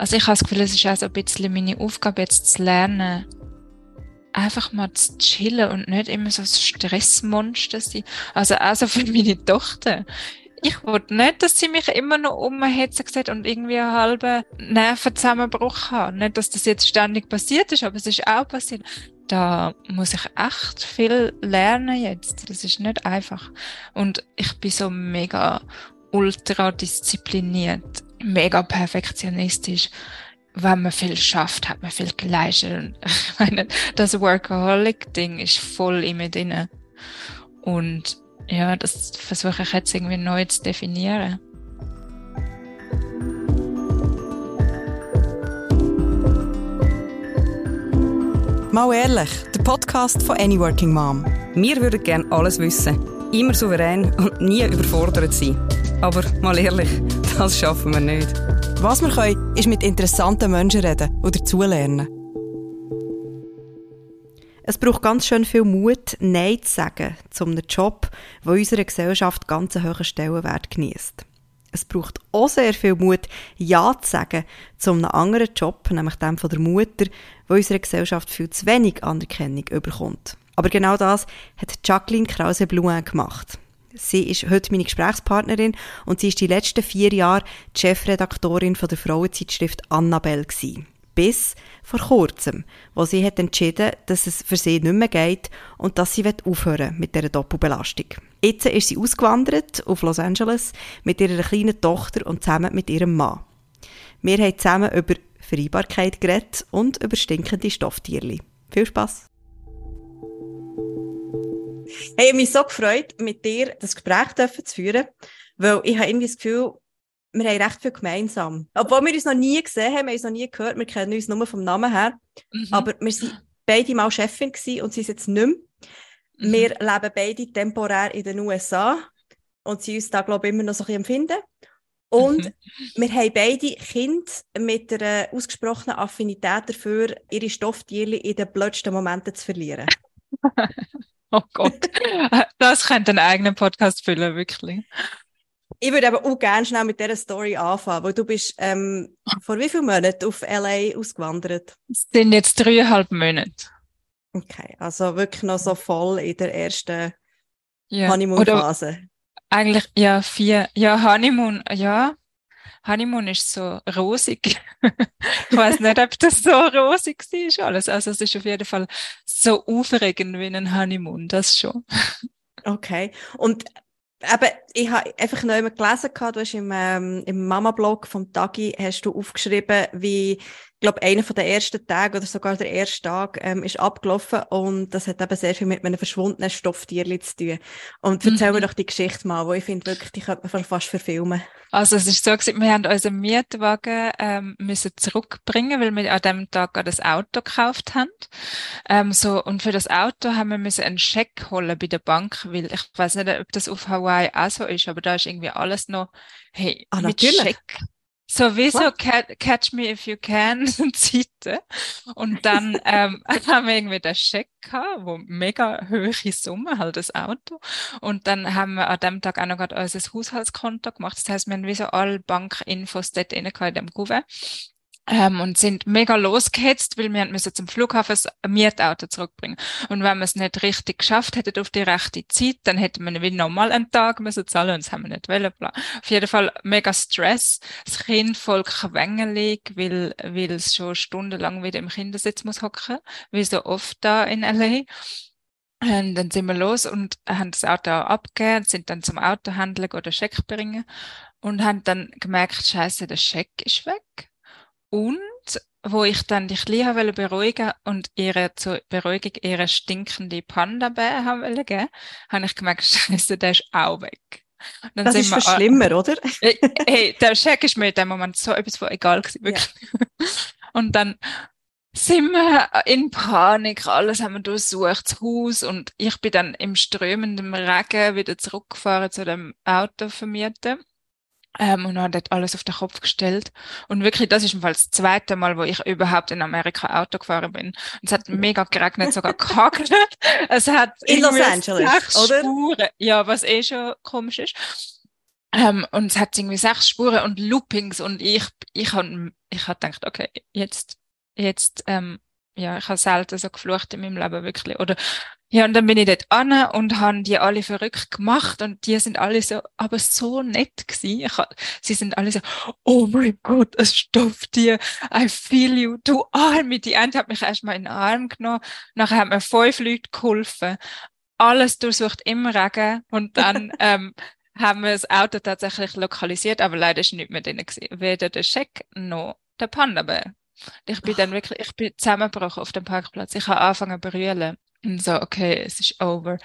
Also ich habe das Gefühl, es ist auch so ein bisschen meine Aufgabe, jetzt zu lernen, einfach mal zu chillen und nicht immer so ein Stressmonster sein. Also auch so für meine Tochter. Ich wollte nicht, dass sie mich immer noch umhetzen sieht und irgendwie einen halben Nervenzusammenbruch haben. Nicht, dass das jetzt ständig passiert ist, aber es ist auch passiert. Da muss ich echt viel lernen jetzt. Das ist nicht einfach. Und ich bin so mega ultra diszipliniert, mega perfektionistisch wenn man viel schafft, hat man viel geleistet. Ich meine, das Workaholic-Ding ist voll in mir drin. Und ja, das versuche ich jetzt irgendwie neu zu definieren. Mal ehrlich, der Podcast von Any Working Mom. Wir würden gerne alles wissen, immer souverän und nie überfordert sein. Aber mal ehrlich, das schaffen wir nicht. Was wir können, ist mit interessanten Menschen reden oder dazulernen. Es braucht ganz schön viel Mut, Nein zu sagen zu einem Job, der unserer Gesellschaft ganz einen hohen Stellenwert genießt. Es braucht auch sehr viel Mut, Ja zu sagen zu einem anderen Job, nämlich dem von der Mutter, wo unserer Gesellschaft viel zu wenig Anerkennung überkommt. Aber genau das hat Jacqueline Krause-Blouin gemacht. Sie ist heute meine Gesprächspartnerin und sie ist die letzten vier Jahre Chefredaktorin von der Frauenzeitschrift Annabelle. Bis vor kurzem, wo sie hat entschieden, dass es für sie nicht mehr geht und dass sie aufhören mit dieser Doppelbelastung. Jetzt ist sie ausgewandert auf Los Angeles mit ihrer kleinen Tochter und zusammen mit ihrem Mann. Wir haben zusammen über Vereinbarkeit geredet und über stinkende Stofftierli. Viel Spaß! Hey, ich habe mich so gefreut, mit dir das Gespräch zu führen, weil ich habe irgendwie das Gefühl, wir haben recht viel gemeinsam. Obwohl wir uns noch nie gesehen haben, wir haben uns noch nie gehört, wir kennen uns nur vom Namen her, mhm. aber wir waren beide mal Chefin und sie ist jetzt nicht mehr. Mhm. Wir leben beide temporär in den USA und sie uns da, glaube ich, immer noch so ein bisschen empfinden. Und mhm. wir haben beide Kinder mit einer ausgesprochenen Affinität dafür, ihre Stofftierchen in den blödsten Momenten zu verlieren. Oh Gott, das könnte einen eigenen Podcast füllen, wirklich. Ich würde aber auch gerne schnell mit dieser Story anfangen, weil du bist ähm, vor wie vielen Monaten auf LA ausgewandert? Es sind jetzt dreieinhalb Monate. Okay, also wirklich noch so voll in der ersten ja. Honeymoon-Phase. Eigentlich, ja, vier. Ja, Honeymoon, ja. Honeymoon ist so rosig. ich weiß nicht, ob das so rosig war alles. Also es ist auf jeden Fall so aufregend wie ein Honeymoon, das schon. okay. Und aber ich habe einfach noch einmal gelesen, du hast im, ähm, im Mama-Blog vom Tagi hast du aufgeschrieben, wie glaube, einer von den ersten Tagen oder sogar der erste Tag ähm, ist abgelaufen und das hat eben sehr viel mit einem verschwundenen Stofftierli zu tun. Und erzähl mhm. mir doch die Geschichte mal, wo ich finde wirklich, die könnte man fast verfilmen. Also es ist so gewesen, wir haben unseren Mietwagen ähm, müssen zurückbringen, weil wir an dem Tag das Auto gekauft haben. Ähm, so und für das Auto haben wir müssen einen Scheck holen bei der Bank, weil ich weiß nicht, ob das auf Hawaii auch so ist, aber da ist irgendwie alles noch hey ah, mit natürlich. Scheck. So wie so Catch Me If You Can Zeiten. Und dann ähm, haben wir irgendwie den Scheck gehabt, wo mega hohe Summe, halt das Auto. Und dann haben wir an dem Tag auch noch gerade unser Haushaltskonto gemacht. Das heißt, wir haben wie so alle Bankinfos dort rein in dem Kuvert ähm, und sind mega losgehetzt, weil wir müssen zum Flughafen ein Mietauto zurückbringen. Und wenn wir es nicht richtig geschafft hätten auf die rechte Zeit, dann hätten wir wieder nochmal einen Tag müssen zahlen und das haben wir nicht wollen. Auf jeden Fall mega Stress. Das Kind voll quengelig, weil, weil es schon stundenlang wieder im Kindersitz muss hocken, wie so oft da in L.A. Und dann sind wir los und haben das Auto abgegeben, sind dann zum Autohändler oder Scheck bringen und haben dann gemerkt, scheiße, der Scheck ist weg. Und wo ich dann die Kleine wollte beruhigen und ihre zur Beruhigung ihre stinkende Panda-Bär haben wollte geben, habe ich gemerkt, Scheiße, der ist auch weg. Das ist wir, schlimmer, oder? Hey, der Scheck ist mir in dem Moment so etwas von egal gewesen, wirklich. Ja. Und dann sind wir in Panik, alles haben wir durchsucht, das Haus und ich bin dann im strömenden Regen wieder zurückgefahren zu dem Auto vermieten ähm, und hat dort alles auf den Kopf gestellt. Und wirklich, das ist im Fall das zweite Mal, wo ich überhaupt in Amerika Auto gefahren bin. Und es hat mega geregnet, sogar gehagelt. es hat in Los Angeles, oder? Spuren. Ja, was eh schon komisch ist. Ähm, und es hat irgendwie sechs Spuren und Loopings und ich, ich habe ich hab gedacht, okay, jetzt, jetzt, ähm, ja, ich habe selten so geflucht in meinem Leben wirklich. Oder ja, und dann bin ich dort an und haben die alle verrückt gemacht und die sind alle so, aber so nett gewesen. Ich, sie sind alle so, oh mein Gott, es stopft dir, I feel you, du Arme. Die eine hat mich erstmal in den Arm genommen, nachher hat mir fünf Leute geholfen. Alles durchsucht im Regen und dann ähm, haben wir das Auto tatsächlich lokalisiert, aber leider ist nicht mehr drin gewesen. Weder der Scheck noch der Panda-Bär. Ich bin dann wirklich, ich bin zusammengebrochen auf dem Parkplatz. Ich habe angefangen zu brüllen. Und so, okay, es ist over.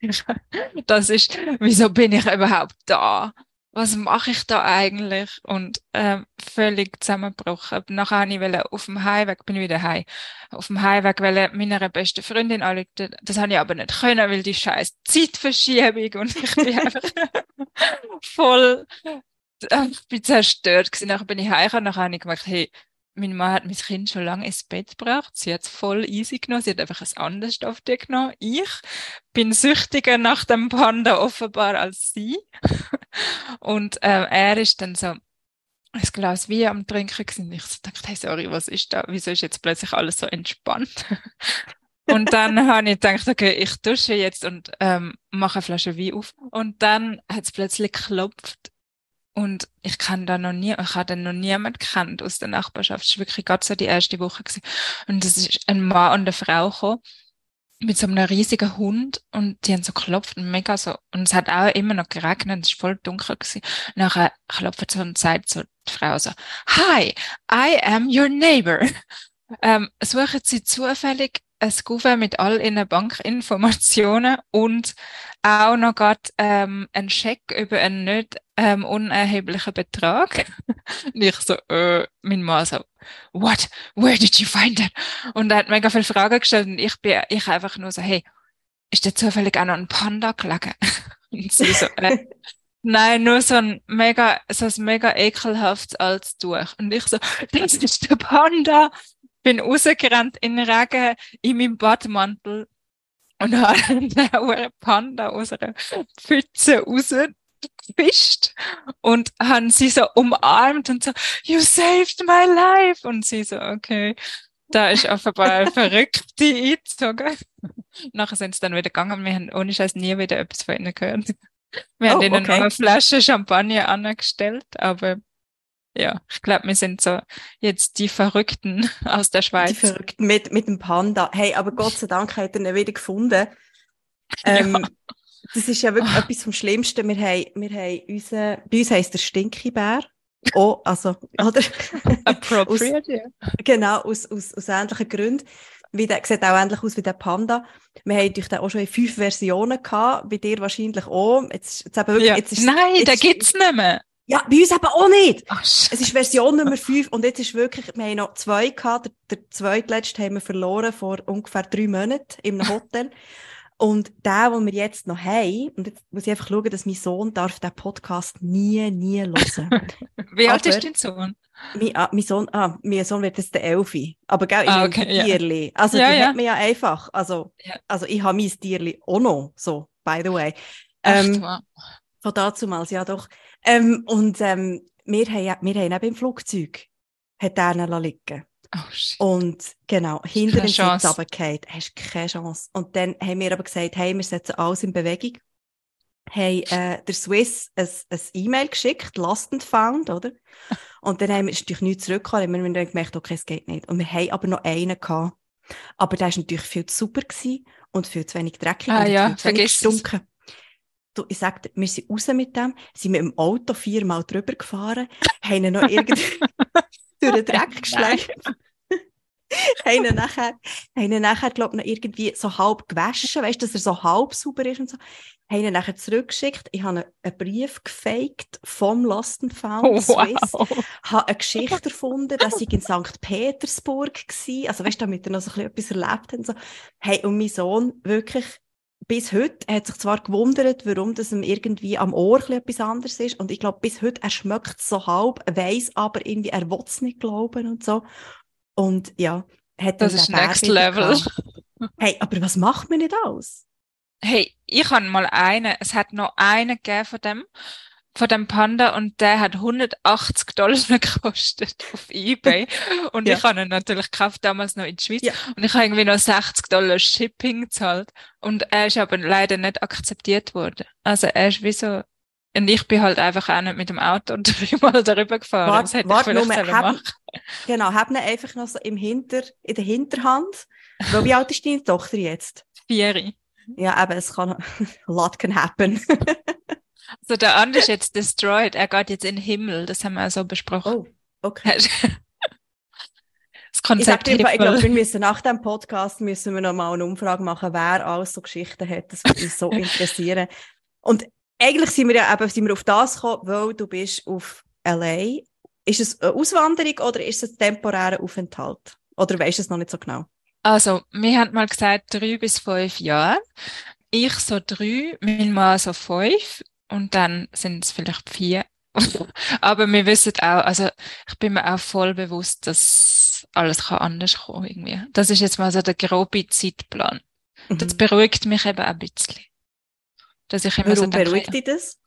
das ist, wieso bin ich überhaupt da? Was mache ich da eigentlich? Und ähm, völlig zusammengebrochen. Nachher habe ich auf dem Heimweg, bin ich wieder heim. Auf dem Heimweg wollte meiner besten Freundin anrufen. Das habe ich aber nicht können, weil die scheiß Zeitverschiebung und ich bin einfach voll, ich bin zerstört gewesen. Nachher bin ich heimgekommen, nachher habe ich gemerkt, hey, meine Mama hat mein Kind schon lange ins Bett gebracht. Sie hat es voll easy genommen. Sie hat einfach ein anderes Stofftier genommen. Ich bin süchtiger nach dem Panda offenbar als sie. Und äh, er ist dann so ein Glas Wein am Trinken gewesen. Ich so dachte, hey, sorry, was ist da? Wieso ist jetzt plötzlich alles so entspannt? und dann habe ich gedacht, okay, ich dusche jetzt und ähm, mache eine Flasche Wein auf. Und dann hat es plötzlich geklopft und ich kann da noch nie, ich habe noch niemand kennt aus der Nachbarschaft. Es war wirklich gerade so die erste Woche gewesen. Und es ist ein Mann und eine Frau gekommen mit so einem riesigen Hund und die haben so geklopft und mega so. Und es hat auch immer noch geregnet, es war voll dunkel gewesen. Nachher klopft so und sagt so die Frau so, Hi, I am your neighbor. Ähm, suchen Sie zufällig ein Gouverneur mit all Ihren Bankinformationen und auch noch gerade ähm, einen Scheck über einen nicht ähm, unerheblichen Betrag. und ich so, äh, mein Mann so, what? Where did you find that? Und er hat mega viele Fragen gestellt und ich bin, ich einfach nur so, hey, ist da zufällig auch noch ein Panda gelegen? und sie so, äh, Nein, nur so ein mega, so ein mega ekelhaftes altes Tuch. Und ich so, das ist der Panda bin rausgerannt in den Regen in meinem Badmantel und habe einen Panda aus einer Pfütze rausgefischt und haben sie so umarmt und so, you saved my life. Und sie so, okay. Da ist offenbar eine Verrückte eingezogen. Nachher sind sie dann wieder gegangen. Wir haben ohne Scheiß nie wieder etwas von ihnen gehört. Wir oh, haben ihnen okay. noch eine Flasche Champagner angestellt, aber ja, ich glaube, wir sind so jetzt die Verrückten aus der Schweiz. Die Verrückten mit, mit dem Panda. Hey, aber Gott sei Dank hat er ihn wieder gefunden. Ähm, ja. Das ist ja wirklich oh. etwas vom Schlimmsten. Wir haben, wir haben unseren, bei uns heisst der Stinky-Bär. Oh, also, oder? Appropriate, ja. Genau, aus, aus, aus ähnlichen Gründen. Wie der, sieht auch ähnlich aus wie der Panda. Wir haben natürlich auch schon in fünf Versionen gehabt, bei dir wahrscheinlich auch. Jetzt, jetzt eben wirklich, ja. jetzt ist, Nein, jetzt, den gibt's nicht mehr. Ja, bei uns eben auch nicht. Ach, es ist Version Nummer 5 und jetzt ist wirklich, wir haben noch zwei gehabt. Der, der zweitletzte haben wir verloren vor ungefähr drei Monaten im Hotel. Und der, den wir jetzt noch haben, und jetzt muss ich einfach schauen, dass mein Sohn darf den Podcast nie, nie hören. Wie alt ist dein Sohn? Mein, ah, mein Sohn, ah, mein Sohn wird jetzt der Elfi. Aber gell, ah, okay, ein Tierli. Ja. Also, ja, die ja. hat mir ja einfach. Also, ja. also ich habe mein Tierli auch noch, so, by the way. Ähm, Echt, wow. Von dazumals, ja doch. Ähm, und ähm, wir, haben, wir haben eben im Flugzeug hat er liegen Oh, und genau, hinter dem Sitz runtergefallen. Hast keine Chance. Und dann haben wir aber gesagt, hey, wir setzen alles in Bewegung. Haben äh, der Swiss ein, ein E-Mail geschickt, Lost and Found, oder? Und dann haben wir natürlich nichts zurückgekommen. Wir haben dann gemerkt, okay, es geht nicht. Und wir haben aber noch einen gehabt. Aber der war natürlich viel zu super gewesen und viel zu wenig dreckig ah, und ja, viel zu wenig gestunken du, ich sag dir, wir sind raus mit dem, sind mit dem Auto viermal drüber gefahren, haben ihn noch irgendwie durch den Dreck geschleppt. Ihn nachher, ihn nachher, glaub noch irgendwie so halb gewaschen, weißt dass er so halb sauber ist und so. Haben ihn nachher zurückgeschickt. Ich habe einen Brief gefaked vom Lost and Found oh, Swiss. Wow. Habe eine Geschichte erfunden, dass ich in St. Petersburg war. Also, weißt du, damit er noch so ein bisschen etwas erlebt hat. Und, so. hey, und mein Sohn wirklich bis heute hat sich zwar gewundert, warum das ihm irgendwie am Ohr etwas anderes ist. Und ich glaube, bis heute, er schmeckt so halb, weiß aber irgendwie, er will es nicht glauben und so. Und ja, hat Das ist Next Level. hey, aber was macht man nicht aus? Hey, ich habe mal einen, es hat noch einen gegeben von dem, von dem Panda und der hat 180 Dollar gekostet auf Ebay. Und ja. ich habe ihn natürlich gekauft, damals noch in der Schweiz. Ja. Und ich habe irgendwie noch 60 Dollar Shipping gezahlt. Und er ist aber leider nicht akzeptiert worden. Also er ist wie so, und ich bin halt einfach auch nicht mit dem Auto und dreimal darüber gefahren. Wart, das hätte wart, ich vielleicht nur, hab, Genau, hab ihn einfach noch so im Hinter, in der Hinterhand. Weil wie alt ist deine Tochter jetzt? Vier. Ja, aber es kann, a lot can happen. also der andere ist jetzt destroyed. Er geht jetzt in den Himmel. Das haben wir auch so besprochen. Oh, okay. das Konzept ich, ich glaube, wir müssen nach dem Podcast müssen wir noch mal eine Umfrage machen, wer alles so Geschichten hat. Das würde uns so interessieren. Und eigentlich sind wir ja eben sind wir auf das gekommen, weil du bist auf LA. Ist es eine Auswanderung oder ist es ein temporärer Aufenthalt? Oder weißt du es noch nicht so genau? Also, wir haben mal gesagt, drei bis fünf Jahre. Ich so drei, mein Mann so fünf und dann sind es vielleicht vier. Aber wir wissen auch, also ich bin mir auch voll bewusst, dass alles kann anders kommen irgendwie. Das ist jetzt mal so der grobe Zeitplan. Mhm. Das beruhigt mich eben ein bisschen. Dass ich immer Warum so denke, beruhigt dich das?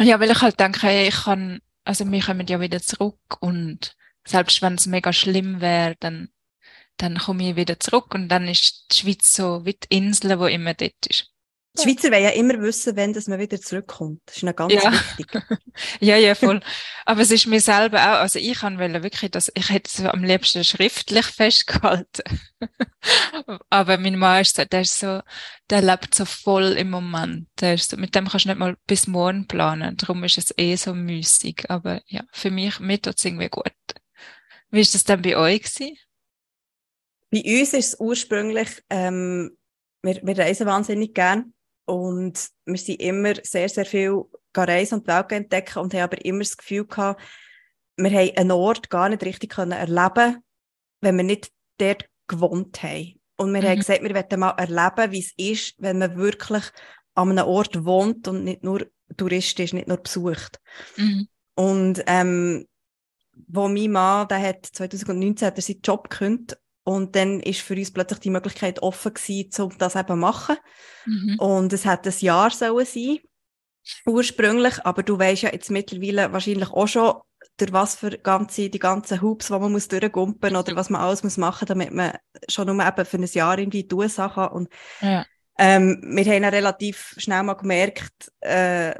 Ja, weil ich halt denke, ich kann, also wir kommen ja wieder zurück und selbst wenn es mega schlimm wäre, dann dann komme ich wieder zurück und dann ist die Schweiz so wie die Insel, wo immer dort ist. Die Schweizer wollen ja immer wissen, wenn dass man wieder zurückkommt. Das ist noch ganz ja. wichtig. ja, ja, voll. Aber es ist mir selber auch, also ich kann wirklich, dass ich hätte es am liebsten schriftlich festgehalten. Aber mein Mann ist so, der ist so, der lebt so voll im Moment. Der ist so, mit dem kannst du nicht mal bis morgen planen. Darum ist es eh so müßig. Aber ja, für mich, mir tut es irgendwie gut. Wie ist das denn bei euch gewesen? Bei uns ist es ursprünglich, ähm, wir, wir reisen wahnsinnig gern und wir sind immer sehr, sehr viel reisen und die Welt entdecken und haben aber immer das Gefühl gehabt, wir haben einen Ort gar nicht richtig können erleben wenn wir nicht dort gewohnt haben. Und wir mhm. haben gesagt, wir wollen mal erleben, wie es ist, wenn man wirklich an einem Ort wohnt und nicht nur Tourist ist, nicht nur besucht. Mhm. Und ähm, wo mein Mann, der hat 2019 hat er seinen Job gekündigt und dann ist für uns plötzlich die Möglichkeit offen gewesen, um das eben zu machen. Mhm. Und es hat ein Jahr sollen sein, ursprünglich, aber du weißt ja jetzt mittlerweile wahrscheinlich auch schon, durch was für ganze, die ganzen Hoops, die man muss durchgumpen oder was man alles muss machen, damit man schon nur eben für ein Jahr irgendwie die USA kann. Und ja. ähm, wir haben ja relativ schnell mal gemerkt, äh,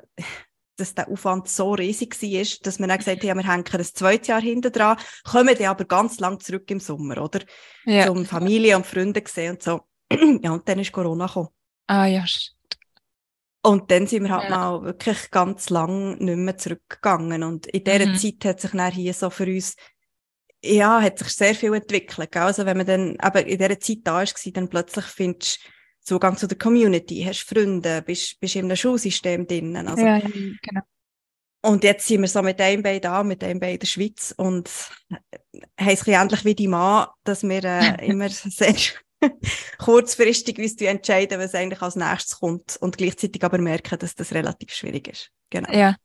dass der Aufwand so riesig war, dass wir dann gesagt haben, wir hängen ein zweites Jahr hinten dran, kommen dann aber ganz lang zurück im Sommer, oder? Ja. Zum Familie und Freunde sehen und so. ja, und dann ist Corona gekommen. Ah, ja. Und dann sind wir halt ja. mal wirklich ganz lang nicht mehr zurückgegangen. Und in dieser mhm. Zeit hat sich dann hier so für uns, ja, hat sich sehr viel entwickelt. Also wenn man dann aber in dieser Zeit da ist, dann plötzlich findest du Zugang zu der Community, hast Freunde, bist, bist in einem Schulsystem drin. Also, ja, genau. Und jetzt sind wir so mit einem Bein da, mit einem Bein in der Schweiz und haben es ähnlich wie die Mann, dass wir äh, immer sehr kurzfristig uns entscheiden, was eigentlich als nächstes kommt und gleichzeitig aber merken, dass das relativ schwierig ist. Genau. Ja.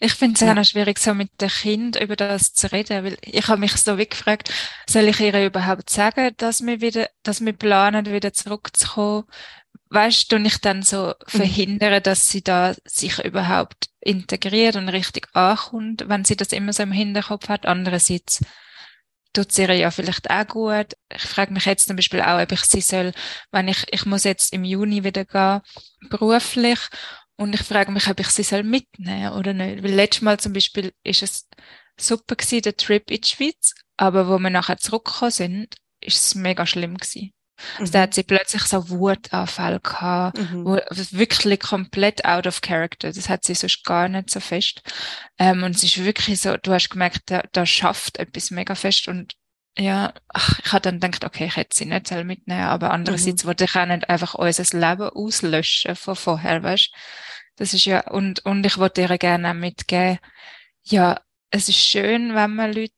Ich finde es ja. auch noch schwierig, so mit den Kindern über das zu reden, weil ich habe mich so wie gefragt, soll ich ihr überhaupt sagen, dass wir wieder, dass wir planen, wieder zurückzukommen? Weißt du, ich dann so mhm. verhindern, dass sie da sich überhaupt integriert und richtig ankommt, wenn sie das immer so im Hinterkopf hat. Andererseits tut es ihr ja vielleicht auch gut. Ich frage mich jetzt zum Beispiel auch, ob ich sie soll, wenn ich, ich muss jetzt im Juni wieder gehen, beruflich, und ich frage mich, ob ich sie soll mitnehmen oder nicht. Weil letztes Mal zum Beispiel ist es super gewesen, der Trip in die Schweiz, aber wo wir nachher zurückgekommen sind, ist es mega schlimm gewesen. Mhm. Also da hat sie plötzlich so Wutanfall gehabt, mhm. wo, wirklich komplett out of character. Das hat sie sonst gar nicht so fest. Ähm, und es ist wirklich so, du hast gemerkt, da, da schafft etwas mega fest und ja, ach, ich habe dann gedacht, okay, ich hätte sie nicht mitnehmen, aber andererseits mhm. wollte ich auch nicht einfach unser Leben auslöschen von vorher, weißt Das ist ja, und, und ich wollte ihr gerne auch mitgeben, ja, es ist schön, wenn man Leute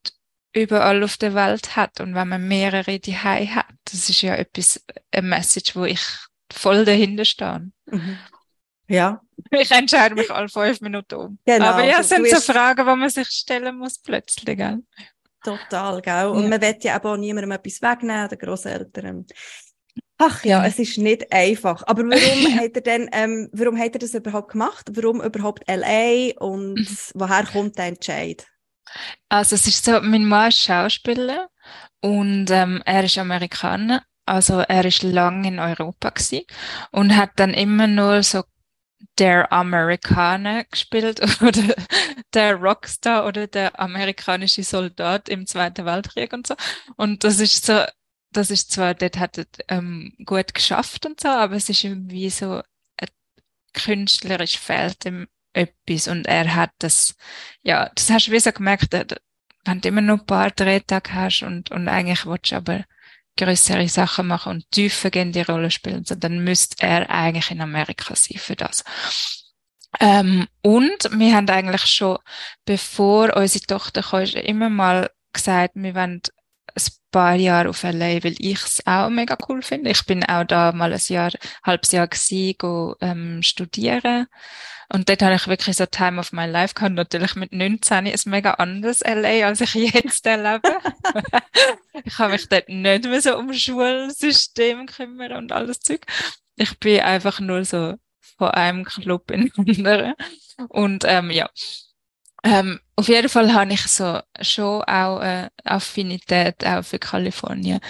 überall auf der Welt hat und wenn man mehrere die hat. Das ist ja etwas, ein Message, wo ich voll dahinter stehe. Mhm. Ja. Ich entscheide mich alle fünf Minuten um. Genau, Aber ja, es sind so Fragen, die man sich stellen muss plötzlich, gell? Total, gell? Und ja. man will ja auch niemandem etwas wegnehmen, den Grosseltern. Ach ja, es ist nicht einfach. Aber warum hat er denn, ähm, warum hat er das überhaupt gemacht? Warum überhaupt LA und mhm. woher kommt der Entscheid? Also es ist so, mein Mann ist Schauspieler und ähm, er ist Amerikaner. Also er ist lange in Europa gewesen und hat dann immer nur so der Amerikaner gespielt oder der Rockstar oder der amerikanische Soldat im Zweiten Weltkrieg und so. Und das ist so, das ist zwar, dort hat er ähm, gut geschafft und so, aber es ist irgendwie so, äh, künstlerisch fehlt ihm etwas und er hat das, ja, das hast du wie so gemerkt, äh, wenn du immer nur ein paar Drehtage hast und, und eigentlich willst du aber größere Sachen machen und tiefer gehen die Rolle spielen, dann müsste er eigentlich in Amerika sein für das. Ähm, und wir haben eigentlich schon, bevor unsere Tochter kam, immer mal gesagt, wir wollen ein paar Jahre auf LA, weil ich es auch mega cool finde. Ich bin auch da mal ein Jahr, halbes Jahr gewesen, go, ähm, studieren. Und dort habe ich wirklich so Time of my life gehabt. Natürlich mit 19 ist mega anders LA, als ich jetzt erlebe. ich habe mich dort nicht mehr so um Schulsystem kümmern und alles Zeug. Ich bin einfach nur so von einem Club in den anderen. Und ähm, ja, ähm, auf jeden Fall habe ich so schon auch eine Affinität auch für Kalifornien.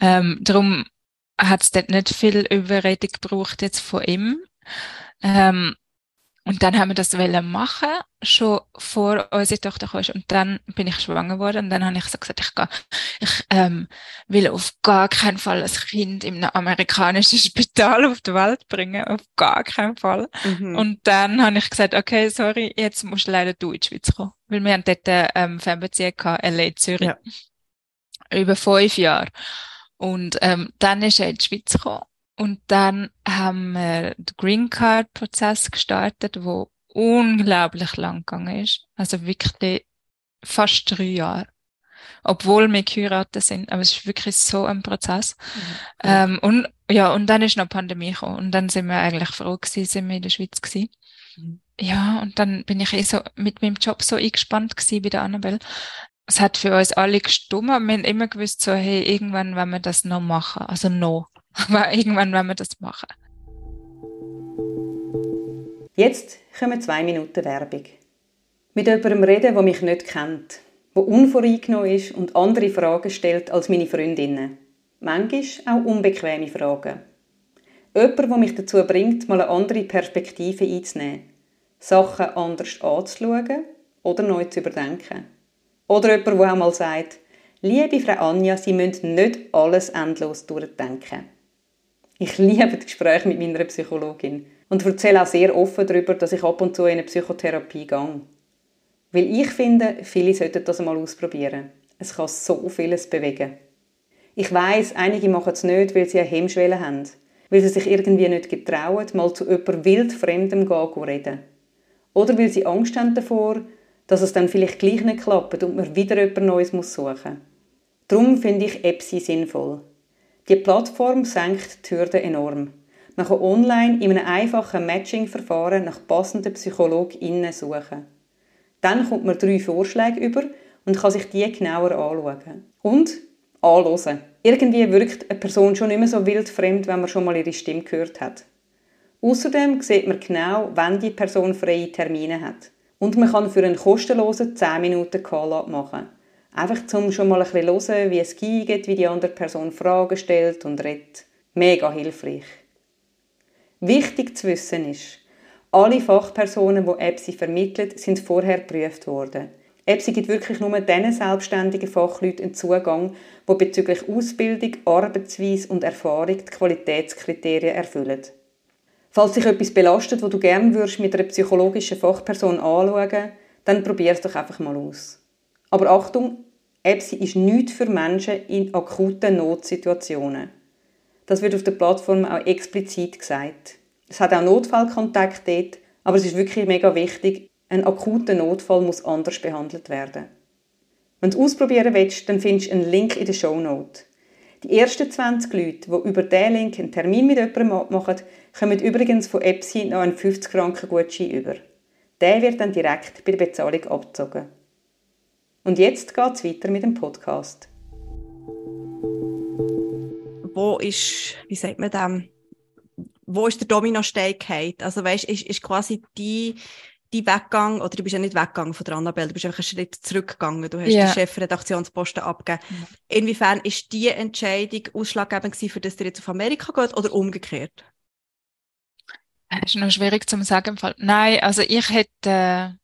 Ähm, darum hat es dort nicht viel Überredung gebraucht jetzt von ihm. Ähm, und dann haben wir das wollen machen, schon vor unsere Tochter kam. Und dann bin ich schwanger geworden. Und dann habe ich so gesagt, ich, gehe, ich ähm, will auf gar keinen Fall ein Kind in einem amerikanischen Spital auf die Welt bringen. Auf gar keinen Fall. Mhm. Und dann habe ich gesagt, okay, sorry, jetzt musst du leider du in die Schweiz kommen. Weil wir haben dort ähm, Fernbeziehung gehabt, LA Zürich. Ja. Über fünf Jahre. Und ähm, dann ist er in die Schweiz gekommen. Und dann haben wir den Green Card Prozess gestartet, wo unglaublich lang gegangen ist. Also wirklich fast drei Jahre. Obwohl wir geheiratet sind. Aber es ist wirklich so ein Prozess. Mhm. Ähm, und, ja, und dann ist noch Pandemie gekommen. Und dann sind wir eigentlich froh gewesen, sind wir in der Schweiz gewesen. Mhm. Ja, und dann bin ich eh so mit meinem Job so eingespannt gewesen bei der Annabelle. Es hat für uns alle gestummt, wir haben immer gewusst, so, hey, irgendwann wollen wir das noch machen. Also noch. Aber irgendwann werden wir das machen. Jetzt kommen zwei Minuten Werbung. Mit jemandem reden, der mich nicht kennt, der unvoreingenommen ist und andere Fragen stellt als meine Freundinnen. Manchmal auch unbequeme Fragen. Jemand, der mich dazu bringt, mal eine andere Perspektive einzunehmen, Sachen anders anzuschauen oder neu zu überdenken. Oder jemand, der auch mal sagt, liebe Frau Anja, Sie müssen nicht alles endlos durchdenken. Ich liebe das Gespräch mit meiner Psychologin und erzähle auch sehr offen darüber, dass ich ab und zu in eine Psychotherapie gehe. Weil ich finde, viele sollten das einmal ausprobieren. Es kann so vieles bewegen. Ich weiß, einige machen es nicht, weil sie eine Hemmschwelle haben, weil sie sich irgendwie nicht getrauen, mal zu jemandem wildfremdem gehen reden. Oder weil sie Angst haben davor, dass es dann vielleicht gleich nicht klappt und man wieder jemand Neues suchen muss. Darum finde ich EPSI sinnvoll. Die Plattform senkt die Hürden enorm. Man kann online in einem einfachen Matching-Verfahren nach passenden PsychologInnen suchen. Dann kommt man drei Vorschläge über und kann sich die genauer anschauen. Und anhören. Irgendwie wirkt eine Person schon nicht mehr so wild fremd, wenn man schon mal ihre Stimme gehört hat. Außerdem sieht man genau, wann die Person freie Termine hat. Und man kann für einen kostenlosen 10 Minuten Call-up machen. Einfach zum schon mal ein bisschen hören, wie es geht, wie die andere Person Fragen stellt und redet. Mega hilfreich. Wichtig zu wissen ist, alle Fachpersonen, die EPSI vermitteln, sind vorher geprüft worden. EPSI gibt wirklich nur diesen selbstständigen Fachleuten einen Zugang, die bezüglich Ausbildung, Arbeitsweise und Erfahrung die Qualitätskriterien erfüllen. Falls sich etwas belastet, wo du gerne würdest mit einer psychologischen Fachperson anschauen, dann probier es doch einfach mal aus. Aber Achtung, EPSI ist nichts für Menschen in akuten Notsituationen. Das wird auf der Plattform auch explizit gesagt. Es hat auch Notfallkontakt dort, aber es ist wirklich mega wichtig, ein akuter Notfall muss anders behandelt werden. Wenn du ausprobieren willst, dann findest du einen Link in der Show Note. Die ersten 20 Leute, die über diesen Link einen Termin mit jemandem machen, kommen übrigens von EPSI noch einen 50 Franken Gutschein über. Der wird dann direkt bei der Bezahlung abgezogen. Und jetzt geht es weiter mit dem Podcast. wo ist, wie sagt man dem, wo ist der Dominostein gefallen? Also weißt, ist, ist quasi die, die Weggang, oder du bist ja nicht weggegangen von der Annabelle, du bist einfach einen Schritt zurückgegangen, du hast yeah. die Chefredaktionsposten abgegeben. Mhm. Inwiefern ist die Entscheidung ausschlaggebend gewesen, für das du jetzt auf Amerika geht oder umgekehrt? Das ist noch schwierig zu sagen. Nein, also ich hätte,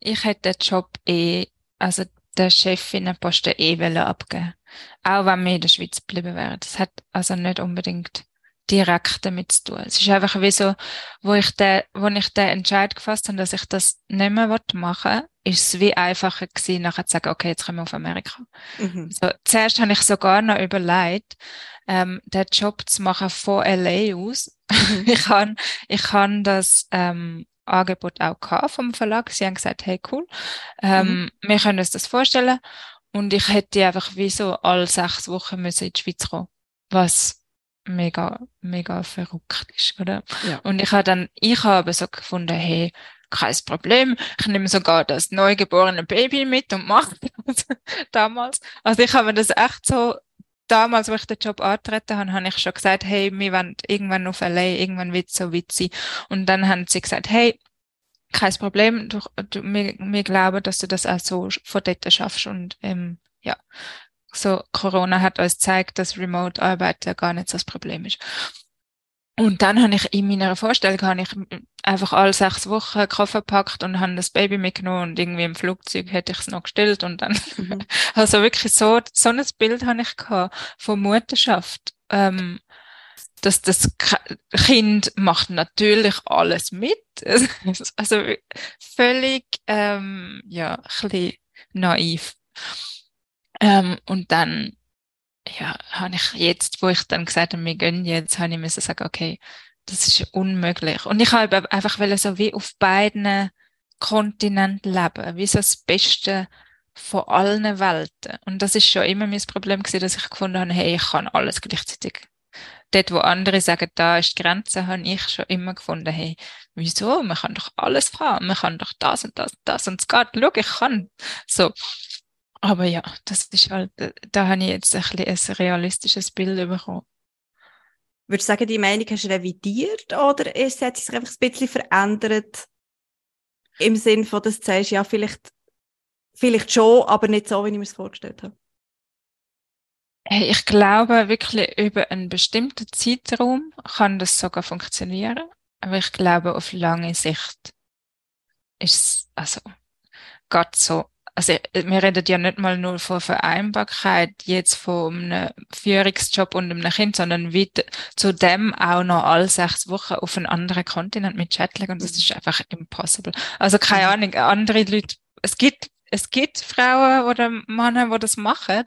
ich hätte den Job eh, also der Chefinnenposten eh abgeben Auch wenn wir in der Schweiz geblieben wären. Das hat also nicht unbedingt direkt damit zu tun. Es ist einfach wie so, wo ich den, wo ich den Entscheid gefasst habe, dass ich das nicht mehr machen will, ist es wie einfacher gewesen, nachher zu sagen, okay, jetzt kommen wir auf Amerika. Mhm. So, zuerst habe ich sogar noch überlegt, ähm, den Job zu machen von LA aus. Mhm. ich kann, ich kann das, ähm, Angebot auch gehabt vom Verlag. Sie haben gesagt, hey, cool, ähm, mhm. wir können uns das vorstellen. Und ich hätte einfach wie so alle sechs Wochen müssen in die Schweiz kommen. Was mega, mega verrückt ist, oder? Ja. Und ich habe dann, ich habe so gefunden, hey, kein Problem, ich nehme sogar das neugeborene Baby mit und mache das damals. Also ich habe mir das echt so, damals, wo ich den Job angetreten habe, habe ich schon gesagt, hey, wir wollen irgendwann auf LA, irgendwann wird es so weit sein. Und dann haben sie gesagt, hey, kein Problem, du, du, wir, wir glauben, dass du das auch so von dort schaffst und ähm, ja, so Corona hat uns gezeigt, dass Remote-Arbeit ja gar nicht so das Problem ist. Und dann habe ich in meiner Vorstellung habe ich einfach alle sechs Wochen Koffer gepackt und habe das Baby mitgenommen und irgendwie im Flugzeug hätte ich es noch gestellt und dann mhm. also wirklich so so ein Bild habe ich gehabt von Mutterschaft. Ähm, dass das Kind macht natürlich alles mit. Also völlig ähm, ja, ein bisschen naiv. Ähm, und dann, ja, habe ich jetzt, wo ich dann gesagt habe, wir gehen jetzt, habe ich müssen sagen, okay, das ist unmöglich. Und ich habe einfach so wie auf beiden Kontinenten leben, wie so das Beste von allen Welten. Und das ist schon immer mein Problem gewesen, dass ich gefunden habe, hey, ich kann alles gleichzeitig. Dort, wo andere sagen, da ist die Grenze, habe ich schon immer gefunden, hey, wieso? Man kann doch alles haben. Man kann doch das und das und das und es geht. Schau, ich kann. So. Aber ja, das ist halt, da habe ich jetzt ein, bisschen ein realistisches Bild bekommen. Würdest du sagen, die Meinung hast du revidiert oder ist, hat sich einfach ein bisschen verändert? Im Sinn von, dass du sagst, ja, vielleicht, vielleicht schon, aber nicht so, wie ich mir es vorgestellt habe? Hey, ich glaube wirklich, über einen bestimmten Zeitraum kann das sogar funktionieren. Aber ich glaube, auf lange Sicht ist es, also, gerade so also wir reden ja nicht mal nur von Vereinbarkeit jetzt von einem Führungsjob und einem Kind, sondern wie zudem auch noch alle sechs Wochen auf einen anderen Kontinent mit Chatlag und das ist einfach impossible. Also keine mhm. Ahnung, andere Leute, es gibt es gibt Frauen oder Männer, die das machen.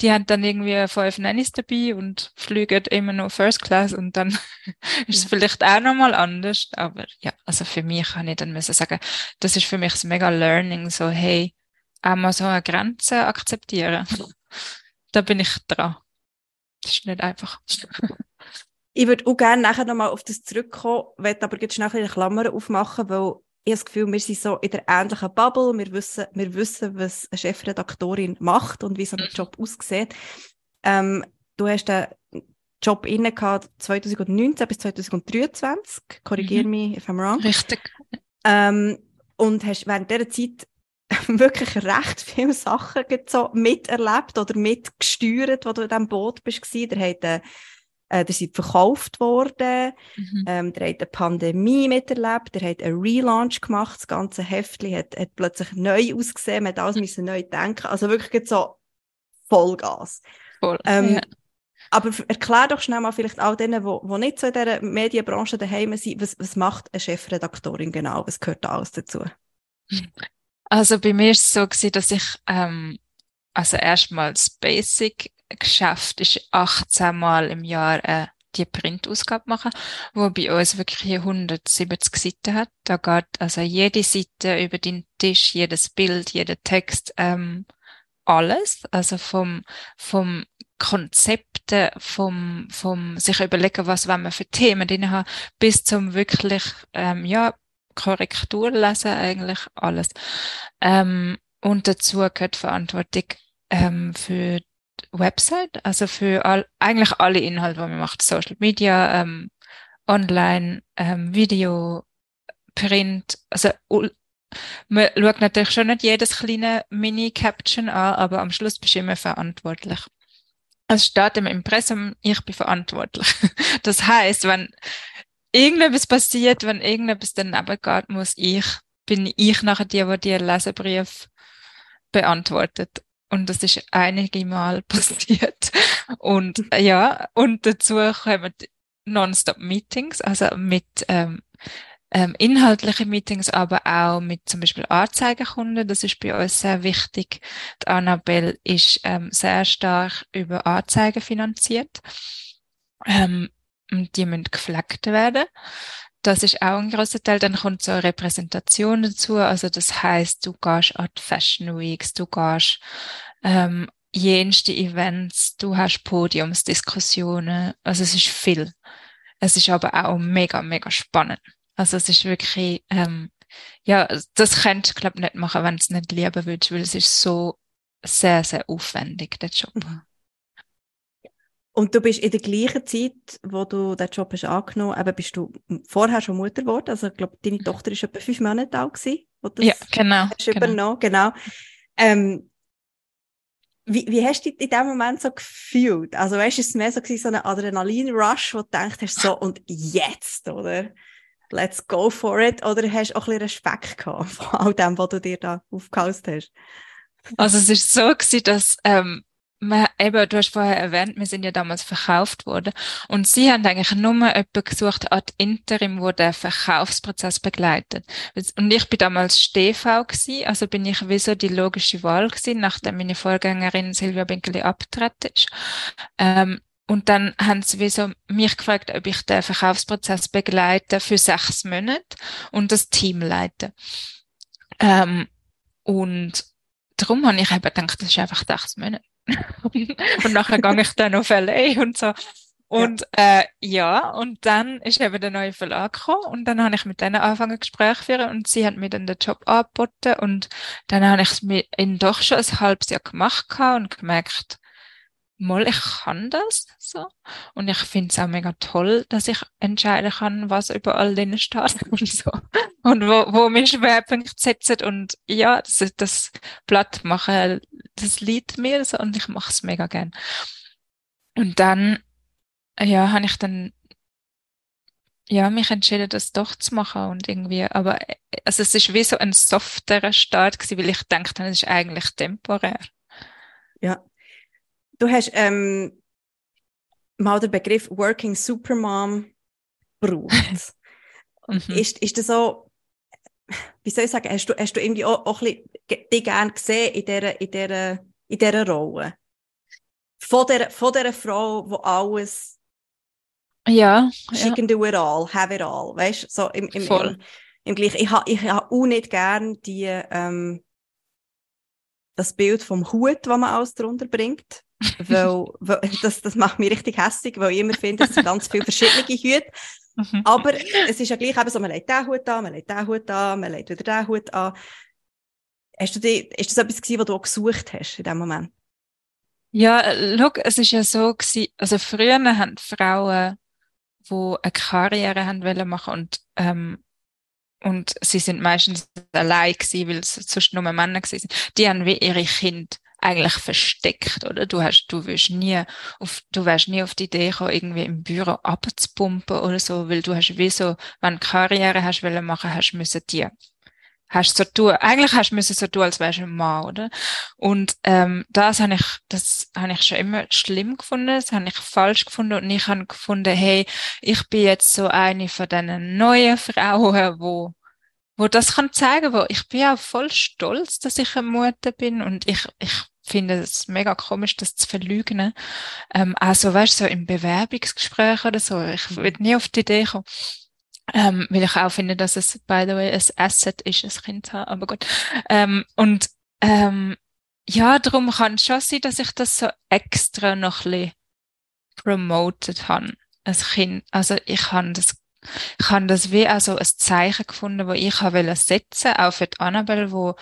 Die haben dann irgendwie fünf Nannies dabei und fliegen immer noch First Class und dann ist es vielleicht auch nochmal anders. Aber ja, also für mich kann ich dann müssen sagen, das ist für mich das mega Learning, so hey, auch mal so eine Grenze akzeptieren. da bin ich dran. Das ist nicht einfach. ich würde auch gerne nachher nochmal auf das zurückkommen, werde aber jetzt schnell eine Klammer aufmachen, weil ich das Gefühl, wir sind so in der ähnlichen Bubble. Wir wissen, wir wissen was eine Chefredaktorin macht und wie so ein mhm. Job aussieht. Ähm, du hast den Job inne gehabt 2019 bis 2023. Korrigiere mhm. mich, if I'm wrong. Richtig. Ähm, und hast während dieser Zeit wirklich recht viele Sachen so miterlebt oder mitgesteuert, wo du in diesem Boot bist. Der hat äh, äh, der seid verkauft worden, mhm. ähm, der hat eine Pandemie miterlebt, der hat einen Relaunch gemacht, das ganze Heftli hat, hat plötzlich neu ausgesehen, man hat alles müssen neu denken, also wirklich so Vollgas. Voll, ähm, ja. Aber erklär doch schnell mal vielleicht auch denen, die, die nicht so in dieser Medienbranche daheim sind, was, was macht eine Chefredaktorin genau, was gehört da alles dazu? Also bei mir ist es so gewesen, dass ich ähm, also erstmal das Basic geschafft ist 18 Mal im Jahr äh, die Printausgabe machen, wo bei uns wirklich 170 Seiten hat. Da geht also jede Seite über den Tisch, jedes Bild, jeder Text, ähm, alles. Also vom, vom Konzepte, vom, vom sich überlegen, was wollen wir für Themen drin haben, bis zum wirklich, ähm, ja, Korrektur lesen, eigentlich alles. Ähm, und dazu gehört Verantwortung ähm, für Website, also für all, eigentlich alle Inhalte, die man macht, Social Media, ähm, Online, ähm, Video, Print, also man schaut natürlich schon nicht jedes kleine Mini-Caption an, aber am Schluss bist du immer verantwortlich. Es steht im Impressum, ich bin verantwortlich. Das heißt, wenn irgendetwas passiert, wenn irgendetwas daneben geht, muss ich, bin ich nachher die, die die Leserbrief beantwortet. Und das ist einige Mal passiert. Und ja, und dazu kommen Non-Stop-Meetings, also mit ähm, ähm, inhaltliche Meetings, aber auch mit zum Beispiel Anzeigenkunden. Das ist bei uns sehr wichtig. Die Annabelle ist ähm, sehr stark über Anzeigen finanziert. Ähm, die müssen gepflegt werden. Das ist auch ein großer Teil. Dann kommt so eine Repräsentation dazu. Also das heißt, du gehst an die Fashion Weeks, du gehst ähm, jenste Events, du hast Podiumsdiskussionen. Also es ist viel. Es ist aber auch mega, mega spannend. Also es ist wirklich, ähm, ja, das könntest du, glaube nicht machen, wenn du es nicht lieben würdest, weil es ist so sehr, sehr aufwendig, der Job. Mhm. Und du bist in der gleichen Zeit, wo du den Job hast angenommen, eben bist du vorher schon Mutter geworden. Also ich glaube, deine Tochter ist etwa fünf Monate alt gewesen, wo du ja, genau, hast genau. übernommen. Genau. Ähm, wie, wie hast du dich in dem Moment so gefühlt? Also weißt du, es mehr so, so ein Adrenalin-Rush, wo du denkst, so und jetzt, oder? let's go for it? Oder hast du auch ein bisschen Respekt gehabt von all dem, was du dir da aufgehaust hast? Also es ist so gewesen, dass ähm, eben, du hast vorher erwähnt, wir sind ja damals verkauft worden und sie haben eigentlich nur jemanden gesucht, ad interim, der Verkaufsprozess begleitet. Und ich bin damals StV gewesen, also bin ich wie so die logische Wahl gewesen, nachdem meine Vorgängerin Silvia Binkeli abgetreten ist. Ähm, und dann haben sie wie so mich gefragt, ob ich den Verkaufsprozess begleite für sechs Monate und das Team leite. Ähm, und darum habe ich eben gedacht, das ist einfach sechs Monate. und nachher gehe ich dann auf LA und so. Und ja. Äh, ja, und dann ist eben der neue Verlag gekommen und dann habe ich mit denen angefangen Gespräch führen und sie hat mir dann den Job angeboten und dann habe ich es mir in doch schon ein halbes Jahr gemacht und gemerkt, mal, ich kann das so. Und ich finde es auch mega toll, dass ich entscheiden kann, was überall drin steht und so. Und wo, wo mein Schwerpunkt setzt. Und ja, das, das Blatt machen, das liegt mir so und ich mache es mega gern. Und dann, ja, habe ich dann ja, mich entschieden, das doch zu machen und irgendwie, aber also es ist wie so ein softerer Start gewesen, weil ich dachte, es ist eigentlich temporär. Ja, Du hast ähm, mal den Begriff Working Supermom gebraucht. mhm. ist, ist das so, wie soll ich sagen, hast du, hast du irgendwie auch, auch ein bisschen dich gerne gesehen in dieser, in dieser, in dieser Rolle? Von dieser, von dieser Frau, die alles ja, she ja. can do it all, have it all, weißt du, so im, im, Voll. im, im gleichen. Ich habe ich ha auch nicht gern die, ähm, das Bild vom Hut, das man alles drunter bringt weil, weil das, das macht mich richtig hässlich, weil ich immer finde, es sind ganz viele verschiedene Hüte. Mhm. Aber es ist ja gleich eben so, man legt diesen Hut an, man legt diesen Hut an, man legt wieder diesen Hut an. Hast du die, ist das etwas gewesen, was du auch gesucht hast in dem Moment? Ja, look, es ist ja so gewesen, also früher haben Frauen, die eine Karriere haben wollen machen und, ähm, und sie sind meistens allein gewesen, weil es sonst nur Männer gewesen sind, die haben wie ihre Kinder eigentlich versteckt, oder? Du hast, du wirst nie auf, du wärst nie auf die Idee kommen, irgendwie im Büro abzupumpen oder so, weil du hast wie so, wenn du Karriere hast wollen machen, hast müssen dir hast so tun, eigentlich hast du müssen so tun, als wärst du ein Mann, oder? Und ähm, das habe ich, das habe ich schon immer schlimm gefunden, das habe ich falsch gefunden und ich habe gefunden, hey, ich bin jetzt so eine von diesen neuen Frauen, wo wo das kann zeigen, wo ich bin auch voll stolz, dass ich eine Mutter bin und ich, ich finde es mega komisch, das zu verlügen. Ähm, also, weißt du, so im Bewerbungsgespräch oder so, ich würde nie auf die Idee kommen. Ähm, weil ich auch finde, dass es, by the way, ein Asset ist, ein Kind zu haben, aber gut. Ähm, und ähm, ja, darum kann es schon sein, dass ich das so extra noch ein bisschen promoted habe, als Kind. Also ich habe das ich habe das wie also ein Zeichen gefunden, wo ich habe setzen, auch für die Annabelle, wo,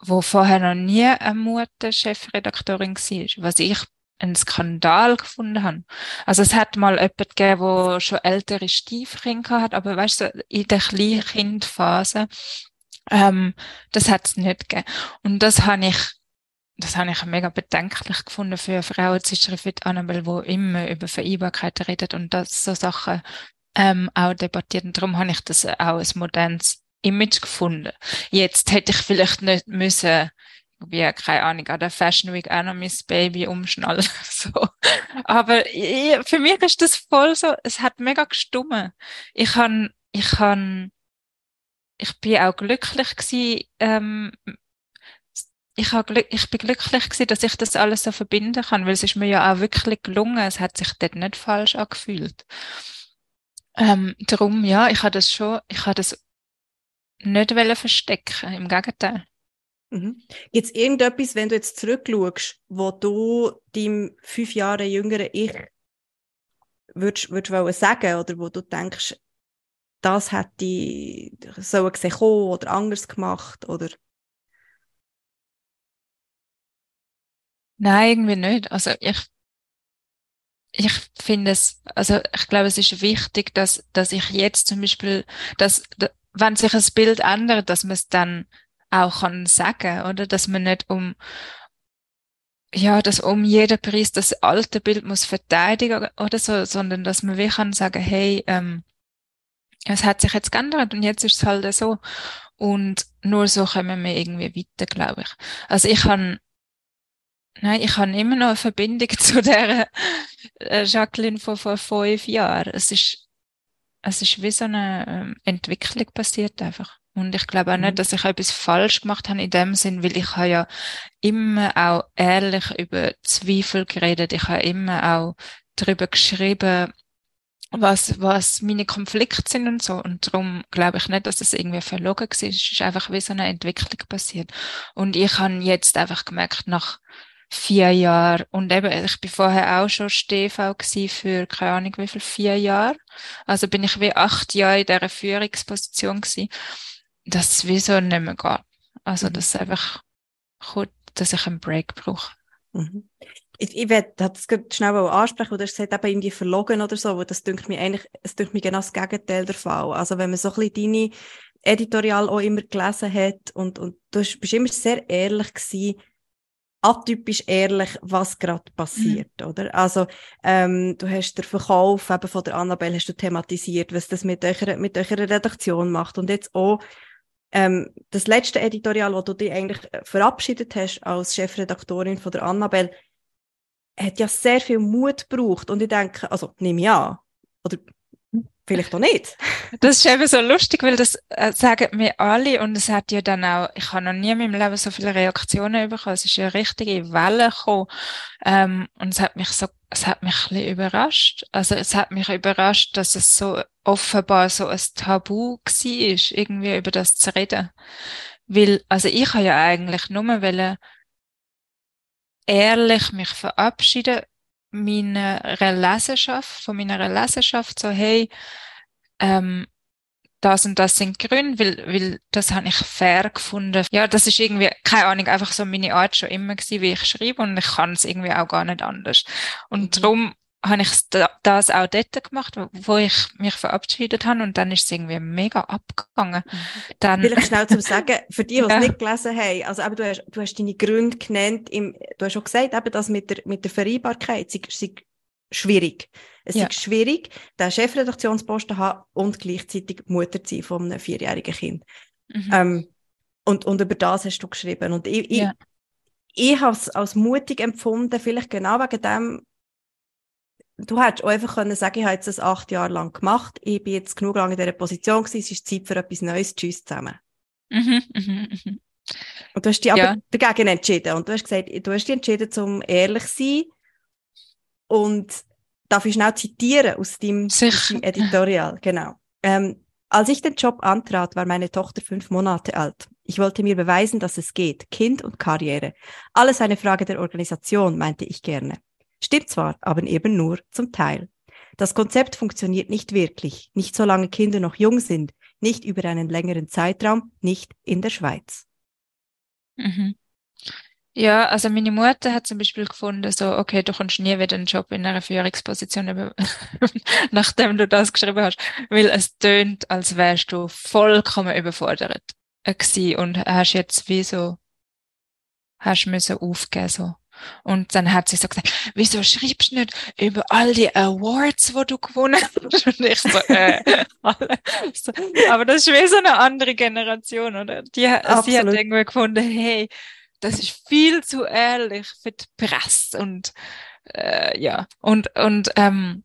wo vorher noch nie eine Mutter Chefredaktorin war. Was ich einen Skandal gefunden habe. Also es hat mal jemand gegeben, der schon ältere Stiefkinder hat, aber weißt du, in der Kleinkindphase, ähm, das hat es nicht gegeben. Und das habe ich das habe ich mega bedenklich gefunden für eine Frau, wie Annabelle, wo immer über Vereinbarkeit redet und das so Sachen ähm, auch debattiert. Und darum habe ich das auch ein modernes Image gefunden. Jetzt hätte ich vielleicht nicht müssen wie, keine Ahnung, an der Fashion Week auch noch mein Baby umschnallen. so. Aber ich, für mich ist das voll so, es hat mega gestummen. Ich han, ich han, ich bin auch glücklich gewesen, ähm, ich, hab, ich bin glücklich gewesen, dass ich das alles so verbinden kann, weil es ist mir ja auch wirklich gelungen. Es hat sich dort nicht falsch angefühlt. Ähm, darum, ja, ich habe das schon, ich habe das nicht verstecken, im Gegenteil. Mhm. Gibt es irgendetwas, wenn du jetzt zurückschaust, wo du deinem fünf Jahre jüngeren Ich würdest, würdest sagen oder wo du denkst, das hätte ich so gesehen oder anders gemacht oder Nein, irgendwie nicht. Also ich, ich finde es, also ich glaube, es ist wichtig, dass, dass ich jetzt zum Beispiel, dass, wenn sich ein Bild ändert, dass man es dann auch kann sagen, oder? Dass man nicht um, ja, dass um jeden Preis das alte Bild muss verteidigen oder so, sondern dass man wie kann sagen, hey, ähm, es hat sich jetzt geändert und jetzt ist es halt so. Und nur so kommen wir irgendwie weiter, glaube ich. Also ich kann, nein, ich habe immer noch eine Verbindung zu der äh, Jacqueline von vor fünf Jahren. Es ist, es ist wie so eine ähm, Entwicklung passiert einfach. Und ich glaube auch nicht, mhm. dass ich etwas falsch gemacht habe in dem Sinn, weil ich habe ja immer auch ehrlich über Zweifel geredet. Ich habe immer auch darüber geschrieben, was, was meine Konflikte sind und so. Und darum glaube ich nicht, dass es irgendwie verlogen war. Es ist einfach wie so eine Entwicklung passiert. Und ich habe jetzt einfach gemerkt, nach vier Jahren, und eben, ich bin vorher auch schon StV für, keine Ahnung, wie viel, vier Jahre. Also bin ich wie acht Jahre in dieser Führungsposition gewesen dass es wieso nicht mehr geht. Also, mhm. dass es einfach kommt, dass ich einen Break brauche. Mhm. Ich, ich werde das schnell ansprechen, oder du hast gesagt, eben irgendwie verlogen oder so, weil das dünkt mir eigentlich, es dünkt mir genau das Gegenteil der Fall. Also, wenn man so ein bisschen deine Editorial auch immer gelesen hat und, und du bist immer sehr ehrlich gewesen, atypisch ehrlich, was gerade passiert, mhm. oder? Also, ähm, du hast den Verkauf eben von der Annabelle hast du thematisiert, was das mit eurer, mit eurer Redaktion macht und jetzt auch ähm, das letzte Editorial, wo du dich eigentlich äh, verabschiedet hast als Chefredaktorin von der Annabelle, hat ja sehr viel Mut gebraucht. Und ich denke, also nehme ich an, oder vielleicht auch nicht. Das ist eben so lustig, weil das äh, sagen mir alle und es hat ja dann auch, ich habe noch nie in meinem Leben so viele Reaktionen bekommen. Es ist ja richtige Welle gekommen ähm, und es hat mich so, es hat mich ein bisschen überrascht. Also es hat mich überrascht, dass es so offenbar so ein Tabu war, irgendwie über das zu reden. Weil, also ich habe ja eigentlich nur wollen, ehrlich mich verabschieden meiner Leserschaft, von meiner Leserschaft, so hey, ähm, das und das sind Gründe, weil, weil das habe ich fair gefunden. Ja, das ist irgendwie, keine Ahnung, einfach so meine Art schon immer gewesen, wie ich schreibe und ich kann es irgendwie auch gar nicht anders. Und mhm. darum habe ich das auch dort gemacht, wo ich mich verabschiedet habe und dann ist es irgendwie mega abgegangen. Mhm. Dann, Vielleicht schnell zum Sagen, für die, die ja. es nicht gelesen haben, also eben, du, hast, du hast deine Gründe genannt, im, du hast schon gesagt, eben das mit der, mit der Vereinbarkeit sei, sei schwierig. Es ja. ist schwierig, den Chefredaktionsposten zu haben und gleichzeitig Mutter zu sein von einem vierjährigen Kind. Mhm. Ähm, und, und über das hast du geschrieben. Und ich, ja. ich, ich habe es als mutig empfunden, vielleicht genau wegen dem, du hättest auch einfach können sagen, ich habe jetzt das acht Jahre lang gemacht, ich bin jetzt genug lange in dieser Position gewesen, es ist Zeit für etwas Neues, tschüss zusammen. Mhm, mhm, mhm. Und du hast dich ja. aber dagegen entschieden und du hast gesagt, du hast dich entschieden, zum ehrlich zu sein und darf ich schnell zitieren aus dem, aus dem Editorial, genau. Ähm, als ich den Job antrat, war meine Tochter fünf Monate alt. Ich wollte mir beweisen, dass es geht. Kind und Karriere. Alles eine Frage der Organisation, meinte ich gerne. Stimmt zwar, aber eben nur zum Teil. Das Konzept funktioniert nicht wirklich, nicht solange Kinder noch jung sind, nicht über einen längeren Zeitraum, nicht in der Schweiz. Mhm. Ja, also meine Mutter hat zum Beispiel gefunden, so, okay, du kommst nie wieder einen Job in einer Führungsposition, nachdem du das geschrieben hast, weil es tönt, als wärst du vollkommen überfordert gewesen und hast jetzt wie so, hast müssen aufgeben, so. Und dann hat sie so gesagt, wieso schreibst du nicht über all die Awards, wo du gewonnen hast? Und ich so, äh, so. Aber das ist wie so eine andere Generation, oder? Die, sie hat irgendwie gefunden, hey, das ist viel zu ehrlich für die Presse und äh, ja und und ähm,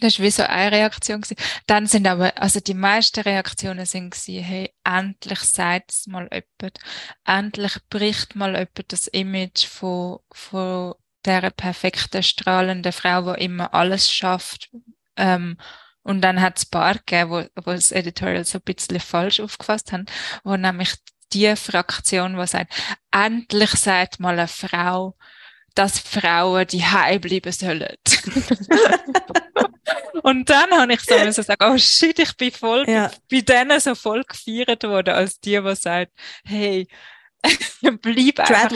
das ist wie so eine Reaktion gewesen. Dann sind aber, also die meisten Reaktionen sind gewesen, hey, endlich sagt es mal jemand. Endlich bricht mal jemand das Image von, von der perfekten, strahlenden Frau, die immer alles schafft. Ähm, und dann hat es ein paar gegeben, wo, wo das Editorial so ein bisschen falsch aufgefasst haben, wo nämlich die Fraktion, die sagt, endlich sagt mal eine Frau, dass Frauen die bleiben sollen. und dann habe ich so müssen sagen, oh shit, ich bin voll ja. bei denen so voll gefeiert worden, als die, die sagt, hey, Bleib einfach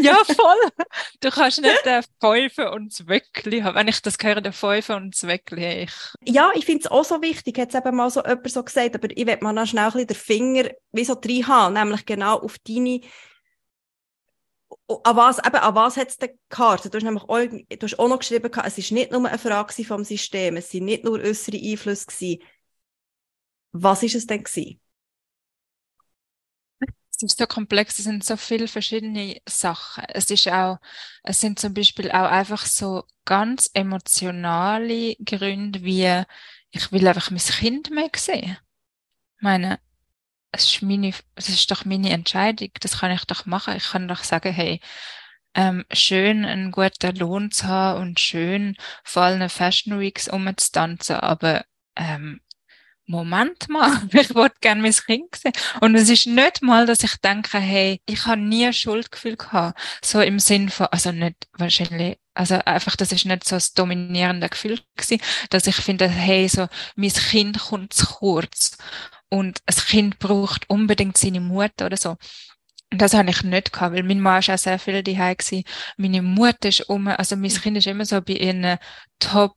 Ja, voll. Du kannst nicht den Pfeife und das Wöckli haben. Wenn ich das höre, den Pfeife und das Wöckli, ich... Ja, ich finde es auch so wichtig, hat es eben mal so jemand so gesagt, aber ich will mal noch schnell ein bisschen den Finger wie so drin haben, nämlich genau auf deine an was, eben, an was hat es denn gekartet? Du hast nämlich auch, du hast auch noch geschrieben, es war nicht nur eine Frage vom System, es waren nicht nur äußere Einflüsse. Gewesen. Was war es denn? Gewesen? Es ist so komplex, es sind so viele verschiedene Sachen. Es ist auch, es sind zum Beispiel auch einfach so ganz emotionale Gründe, wie ich will einfach mein Kind mehr sehen. Ich meine, es ist meine, es ist doch meine Entscheidung, das kann ich doch machen. Ich kann doch sagen, hey, ähm, schön einen guten Lohn zu haben und schön vor allen Fashion Weeks umzutanzen, aber ähm, Moment mal, ich wollte gerne mein Kind sehen. Und es ist nicht mal, dass ich denke, hey, ich habe nie Schuldgefühl gehabt. So im Sinn von, also nicht wahrscheinlich, also einfach, das ist nicht so das dominierende Gefühl gewesen, dass ich finde, hey, so, mein Kind kommt zu kurz. Und ein Kind braucht unbedingt seine Mutter oder so. Und das habe ich nicht gehabt, weil meine Mama ist auch sehr viel daheim gewesen. Meine Mutter ist um, also mein Kind ist immer so bei ihren Top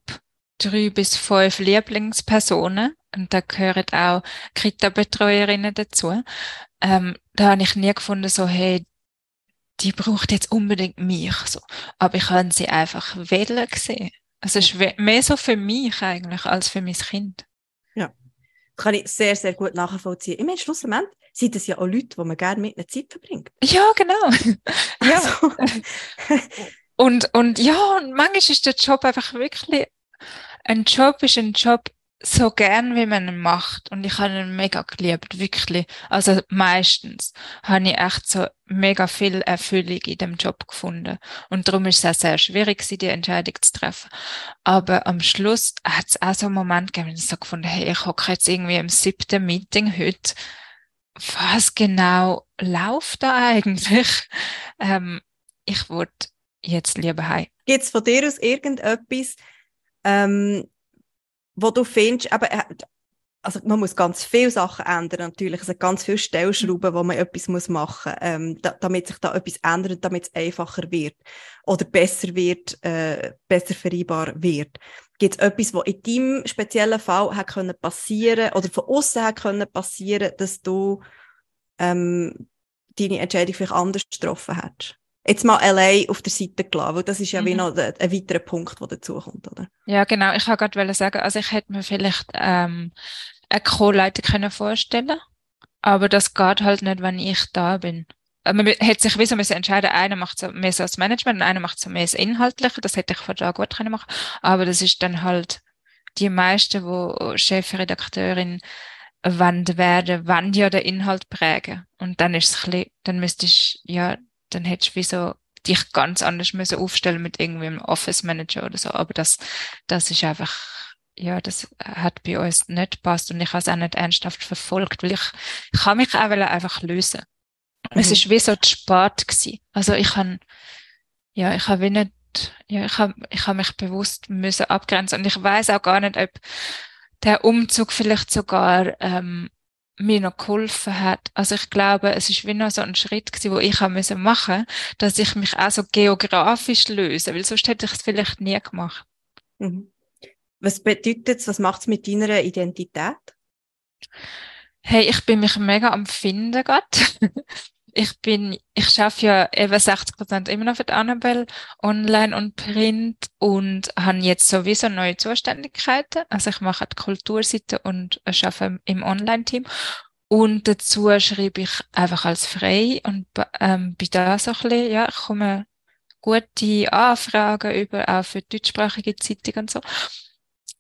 drei bis fünf Lieblingspersonen und da gehören auch Kita-Betreuerinnen dazu. Ähm, da habe ich nie gefunden, so, hey, die braucht jetzt unbedingt mich, so. Aber ich habe sie einfach wählen gesehen. Also es ist mehr so für mich eigentlich als für mein Kind. Kann ich sehr, sehr gut nachvollziehen. Im Schlussendlich sind das ja auch Leute, die man gerne mit einer Zeit verbringt. Ja, genau. ja. Also. und, und ja, und manchmal ist der Job einfach wirklich ein Job ist ein Job so gern, wie man ihn macht. Und ich habe ihn mega geliebt, wirklich. Also meistens habe ich echt so mega viel Erfüllung in dem Job gefunden. Und darum ist es auch sehr schwierig, die Entscheidung zu treffen. Aber am Schluss hat es auch so einen Moment gegeben, ich so gefunden, hey, ich hocke jetzt irgendwie im siebten Meeting heute. Was genau läuft da eigentlich? Ähm, ich würde jetzt lieber heim. Gibt es von dir aus irgendetwas, ähm, wo du findest, eben, äh, also man muss ganz viele Sachen ändern natürlich, es sind ganz viele Stellschrauben, wo man etwas muss machen muss, ähm, da, damit sich da etwas ändert, damit es einfacher wird oder besser wird, äh, besser vereinbar wird. Gibt es etwas, was in deinem speziellen Fall hat können passieren oder von außen hat können passieren, dass du ähm, deine Entscheidung vielleicht anders getroffen hättest? Jetzt mal allein auf der Seite gelassen, weil das ist ja mhm. wie noch ein, ein weiterer Punkt, der dazukommt, oder? Ja, genau. Ich wollte gerade sagen, also ich hätte mir vielleicht ähm, eine Co-Leiter können vorstellen aber das geht halt nicht, wenn ich da bin. Äh, man hätte sich wieso müssen entscheiden, einer macht so mehr so das Management und einer macht so mehr das Inhaltliche. Das hätte ich von da gut können machen. Aber das ist dann halt die meisten, wo Chefredakteurin wann werden, wann ja der Inhalt prägen. Und dann ist es ein bisschen, dann müsste ich, ja, dann hättest du wie so dich ganz anders müssen aufstellen mit irgendwie einem Office Manager oder so. Aber das, das ist einfach, ja, das hat bei uns nicht gepasst und ich habe es auch nicht ernsthaft verfolgt, weil ich, ich habe mich auch einfach lösen. Mhm. Es ist wie so spät gewesen. Also ich habe, ja, ich habe wie nicht, ja, ich habe, ich habe mich bewusst müssen abgrenzen und ich weiß auch gar nicht, ob der Umzug vielleicht sogar ähm, mir noch geholfen hat. Also ich glaube, es ist wie noch so ein Schritt gewesen, wo ich machen, dass ich mich auch so geografisch löse, weil sonst hätte ich es vielleicht nie gemacht. Mhm. Was bedeutet es, was macht es mit deiner Identität? Hey, ich bin mich mega am Finden gerade. ich bin, ich schaffe ja eben 60 Prozent immer noch für die Annabelle online und print und habe jetzt sowieso neue Zuständigkeiten. Also ich mache die Kulturseite und schaffe im Online-Team. Und dazu schreibe ich einfach als frei und ähm, bei da so ein bisschen, ja, ich komme gute Anfragen über, auch für deutschsprachige Zeitung und so.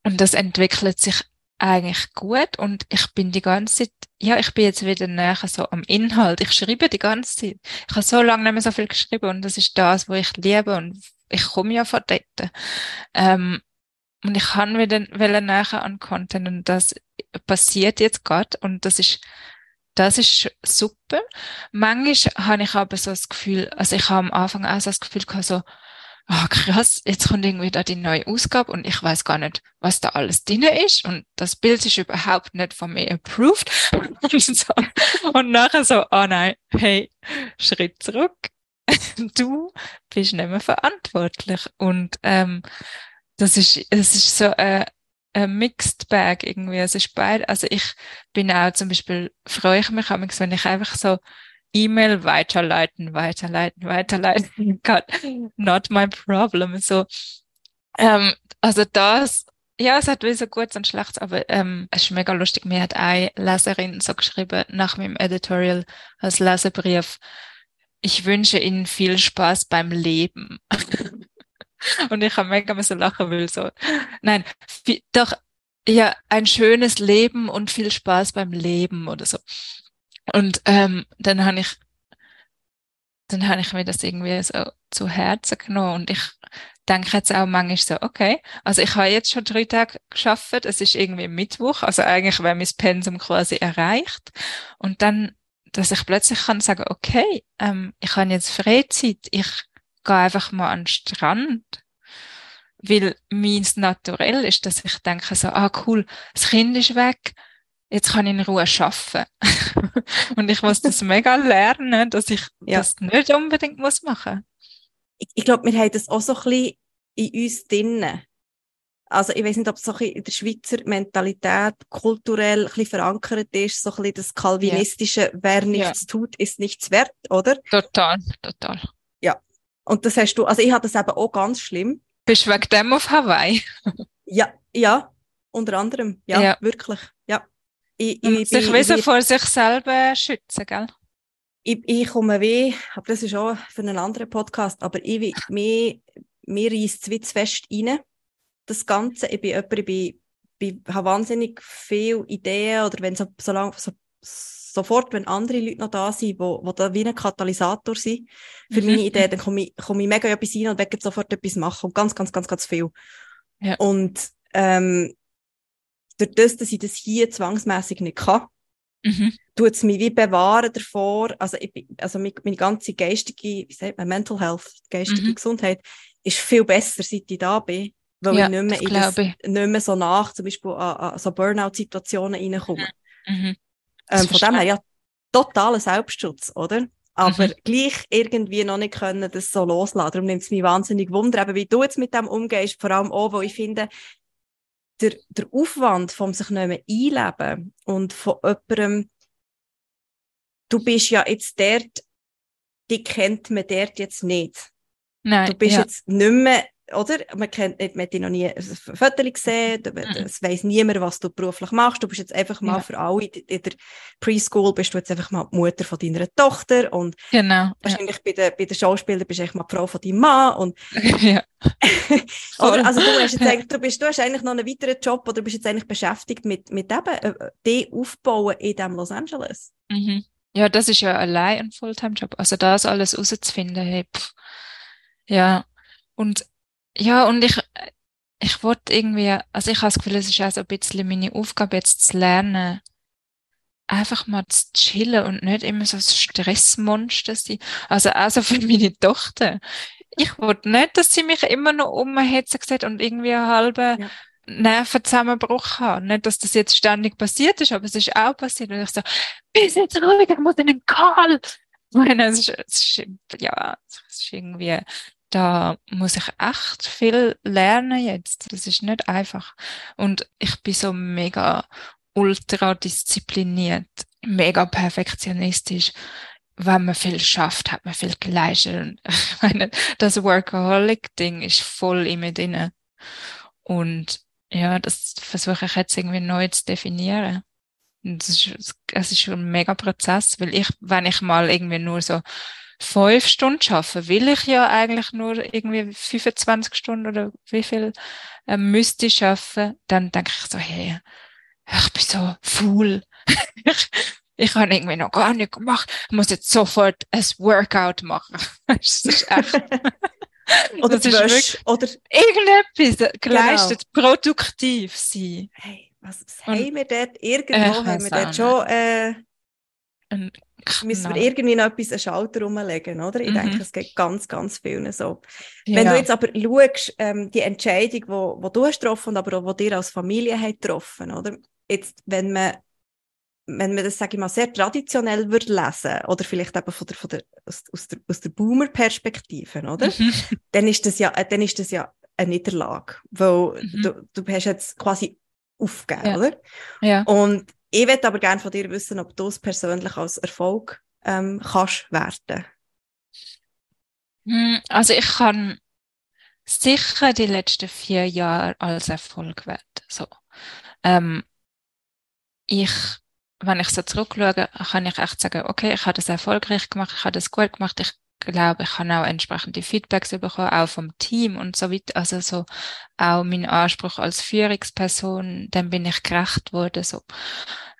Und das entwickelt sich eigentlich gut und ich bin die ganze Zeit, ja, ich bin jetzt wieder näher so am Inhalt. Ich schreibe die ganze Zeit. Ich habe so lange nicht mehr so viel geschrieben und das ist das, was ich liebe und ich komme ja von dort. Ähm, und ich kann wieder wieder näher an Content und das passiert jetzt gerade und das ist das ist super. Manchmal habe ich aber so das Gefühl, also ich habe am Anfang auch so das Gefühl gehabt, so, oh krass, jetzt kommt irgendwie da die neue Ausgabe und ich weiß gar nicht, was da alles drin ist und das Bild ist überhaupt nicht von mir approved. Und, so. und nachher so, oh nein, hey, Schritt zurück, du bist nicht mehr verantwortlich. Und ähm, das ist, es ist so ein, ein Mixed Bag irgendwie, es ist beide, also ich bin auch zum Beispiel, freue ich mich wenn ich einfach so E-Mail weiterleiten, weiterleiten, weiterleiten. God, not my problem. So, ähm, also das, ja, es hat wie so gut und schlecht, aber ähm, es ist mega lustig. Mir hat eine Leserin so geschrieben nach meinem Editorial als Lesebrief, ich wünsche Ihnen viel Spaß beim Leben. und ich habe mega so lachen will so. Nein, viel, doch ja, ein schönes Leben und viel Spaß beim Leben oder so. Und ähm, dann habe ich, dann habe ich mir das irgendwie so zu Herzen genommen und ich denke jetzt auch manchmal so, okay, also ich habe jetzt schon drei Tage geschafft, es ist irgendwie Mittwoch, also eigentlich wäre mein Pensum quasi erreicht. Und dann, dass ich plötzlich kann sagen, okay, ähm, ich habe jetzt Freizeit, ich gehe einfach mal an den Strand, weil meins naturell ist, dass ich denke so, ah cool, das Kind ist weg, jetzt kann ich in Ruhe arbeiten. und ich muss das mega lernen, dass ich ja. das nicht unbedingt muss machen Ich, ich glaube, wir haben das auch so ein bisschen in uns drinnen. Also ich weiß nicht, ob es so ein in der Schweizer Mentalität kulturell ein bisschen verankert ist, so ein bisschen das kalvinistische, ja. wer nichts ja. tut, ist nichts wert, oder? Total, total. Ja. Und das hast du, also ich habe das eben auch ganz schlimm. Bist du wegen dem auf Hawaii? ja, ja, unter anderem, ja, ja. wirklich, ja. Ich, ich, sich ich, wissen vor sich selber schützen, gell? Ich, ich komme weh, aber das ist auch für einen anderen Podcast, aber ich, mir, mir es wie zu fest rein, das Ganze. Ich bin jemand, ich, bin, bin, habe wahnsinnig viele Ideen oder wenn so, so, lang, so sofort, wenn andere Leute noch da sind, wo, wo da wie ein Katalysator sind für mhm. meine Ideen, dann komme ich, komme ich mega etwas rein und werde sofort etwas machen und ganz, ganz, ganz, ganz viel. Ja. Und ähm, durch das, dass ich das hier zwangsmäßig nicht kann, mhm. tut es mich wie bewahren davor, also, ich, also meine, ganze geistige, wie sagt man, Mental Health, geistige mhm. Gesundheit, ist viel besser, seit ich da bin, weil ja, ich, nicht mehr, das das, nicht mehr so nach, zum Beispiel an, an so Burnout-Situationen reinkomme. Mhm. mhm. Ähm, von dem her, ja, totaler Selbstschutz, oder? aber mhm. gleich irgendwie noch nicht können, das so loslassen. Darum nimmt es mich wahnsinnig Wunder, eben, wie du jetzt mit dem umgehst, vor allem auch, wo ich finde, der, der Aufwand vom sich nicht mehr einleben und von jemandem, du bist ja jetzt dort, die kennt man dort jetzt nicht. Nein, du bist ja. jetzt nicht mehr oder? Man, kennt, man hat dich noch nie ein Foto gesehen, mhm. es weiss niemand, was du beruflich machst. Du bist jetzt einfach mal ja. für alle in der Preschool bist du jetzt einfach mal die Mutter von deiner Tochter und genau, wahrscheinlich ja. bei den bei den Schauspielern bist du echt mal die Frau von deinem Mann und ja. oder, also du hast jetzt eigentlich, du bist, du hast eigentlich noch einen weiteren Job oder bist jetzt eigentlich beschäftigt mit, mit eben, äh, die aufbauen in dem Los Angeles. Mhm. Ja, das ist ja allein ein Fulltime-Job. Also das alles rauszufinden, hey, pff. ja. Und ja, und ich, ich wollte irgendwie, also ich habe das Gefühl, es ist auch so ein bisschen meine Aufgabe, jetzt zu lernen, einfach mal zu chillen und nicht immer so ein Stressmonster sein. Also also für meine Tochter. Ich wollte nicht, dass sie mich immer noch umhetzen sieht und irgendwie eine halbe ja. Nervenzusammenbruch habe. Nicht, dass das jetzt ständig passiert ist, aber es ist auch passiert. Und ich so, bist jetzt ruhig, ich muss in den Karl. Ich meine, es ist, es ist, ja, es ist irgendwie, da muss ich echt viel lernen jetzt. Das ist nicht einfach. Und ich bin so mega ultra diszipliniert, mega perfektionistisch. Wenn man viel schafft, hat man viel geleistet. Und ich meine, das Workaholic-Ding ist voll in mir drin. Und ja, das versuche ich jetzt irgendwie neu zu definieren. Das ist, es ist schon ein mega Prozess, weil ich, wenn ich mal irgendwie nur so fünf Stunden schaffe, will ich ja eigentlich nur irgendwie 25 Stunden oder wie viel äh, müsste ich schaffen, dann denke ich so, hey, ich bin so faul. ich, ich habe irgendwie noch gar nicht gemacht. Ich muss jetzt sofort ein Workout machen. das ist echt. oder das ist wirklich, oder irgendetwas geleistet, genau. produktiv sein. Hey, was, was haben wir dort? Irgendwo haben wir dort schon äh, ein müssen wir irgendwie noch etwas einen Schalter rumlegen, oder? Ich mhm. denke, es geht ganz, ganz vielen so. Ja. Wenn du jetzt aber schaust, ähm, die Entscheidung, wo, wo du hast getroffen, aber auch, die dir als Familie hat getroffen, oder? Jetzt, wenn man wenn man das, sage ich mal, sehr traditionell würde lesen oder vielleicht eben von der, von der, aus, aus der, aus der Boomer-Perspektive, oder? Mhm. Dann ist das ja, dann ist das ja eine Niederlage, weil mhm. du, du hast jetzt quasi aufgegeben, ja. oder? Ja. Und ich würde aber gerne von dir wissen, ob du es persönlich als Erfolg ähm, kannst werten. Hm, also ich kann sicher die letzten vier Jahre als Erfolg werten. So. Ähm, ich, wenn ich so zurückschaue, kann ich echt sagen, okay, ich habe das erfolgreich gemacht, ich habe das gut gemacht, ich glaube, ich habe auch entsprechende Feedbacks bekommen, auch vom Team und so weiter. Also so auch mein Anspruch als Führungsperson, dann bin ich gerecht worden. So.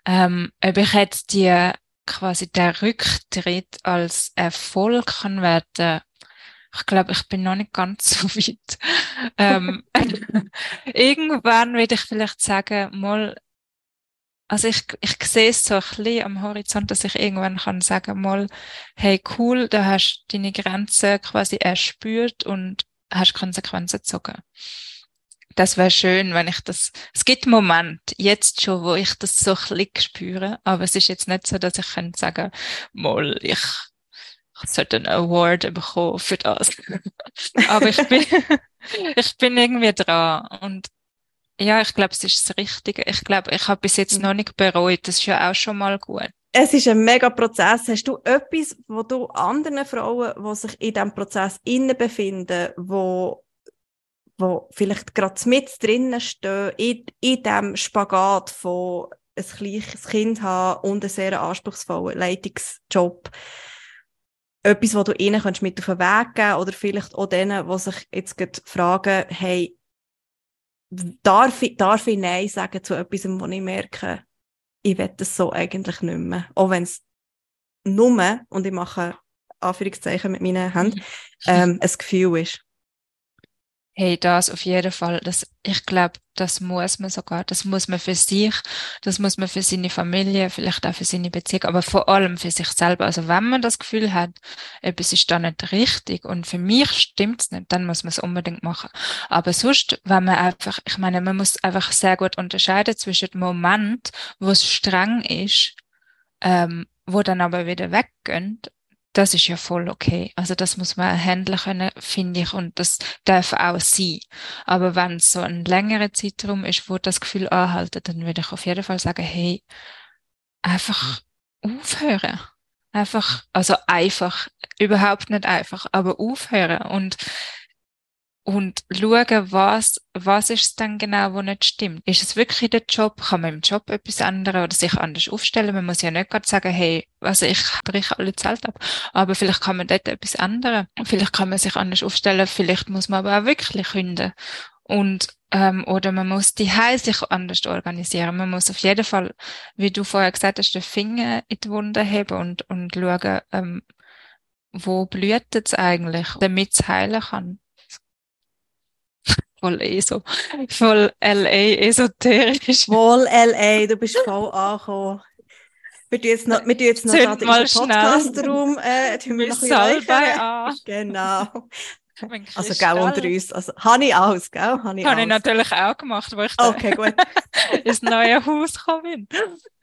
Ähm, ob ich jetzt die quasi der Rücktritt als Erfolg kann werden, ich glaube, ich bin noch nicht ganz so weit. ähm, irgendwann würde ich vielleicht sagen, mal also ich, ich sehe es so ein bisschen am Horizont, dass ich irgendwann kann sagen mal, hey cool, da hast du deine Grenzen quasi erspürt und hast Konsequenzen gezogen. Das wäre schön, wenn ich das, es gibt Moment, jetzt schon, wo ich das so ein bisschen spüre, aber es ist jetzt nicht so, dass ich kann sagen, mal, ich, ich sollte einen Award bekommen für das. aber ich bin, ich bin irgendwie dran und ja, ich glaube, es ist das Richtige. Ich glaube, ich habe bis jetzt noch nicht bereut. Das ist ja auch schon mal gut. Es ist ein mega Prozess. Hast du etwas, wo du anderen Frauen, die sich in diesem Prozess innen befinden, wo, wo vielleicht gerade mit drinnen stehen, in, in diesem Spagat von ein kleines Kind haben und einen sehr anspruchsvollen Leitungsjob, etwas, wo du ihnen mit auf den Weg geben oder vielleicht auch denen, die sich jetzt fragen, hey, darf ich, darf ich Nein sagen zu etwas, wo ich merke, ich will das so eigentlich nicht mehr. Auch wenn es nur, und ich mache Anführungszeichen mit meinen Händen, ähm, ein Gefühl ist. Hey, das auf jeden Fall. Das, ich glaube, das muss man sogar. Das muss man für sich, das muss man für seine Familie, vielleicht auch für seine Beziehung, aber vor allem für sich selber. Also wenn man das Gefühl hat, etwas ist da nicht richtig und für mich stimmt's nicht, dann muss man es unbedingt machen. Aber sonst, wenn man einfach, ich meine, man muss einfach sehr gut unterscheiden zwischen dem Moment, wo es streng ist, ähm, wo dann aber wieder weggönnt das ist ja voll okay. Also das muss man handeln können, finde ich, und das darf auch sein. Aber wenn es so ein längerer Zeitraum ist, wo das Gefühl anhalten, dann würde ich auf jeden Fall sagen, hey, einfach aufhören. Einfach, also einfach, überhaupt nicht einfach, aber aufhören und und schauen, was, was ist es denn genau, wo nicht stimmt. Ist es wirklich der Job? Kann man im Job etwas ändern oder sich anders aufstellen? Man muss ja nicht gerade sagen, hey, also ich breche alle Zelt ab. Aber vielleicht kann man dort etwas ändern. Vielleicht kann man sich anders aufstellen. Vielleicht muss man aber auch wirklich künden. Und, ähm, oder man muss die Heil sich anders organisieren. Man muss auf jeden Fall, wie du vorher gesagt hast, den Finger in die Wunde heben und, und schauen, ähm, wo blüht es eigentlich, damit es heilen kann voll eh so, voll LA esoterisch. Voll LA, du bist voll angekommen. Wir tun jetzt noch, wir tun jetzt noch gerade in Podcast-Raum, äh, tun wir noch ein bisschen an. Genau. Also, gell, unter uns. Also, habe ich alles, gell? Habe ich, habe ich natürlich auch gemacht, wo ich okay, gut. ins neue Haus gekommen bin.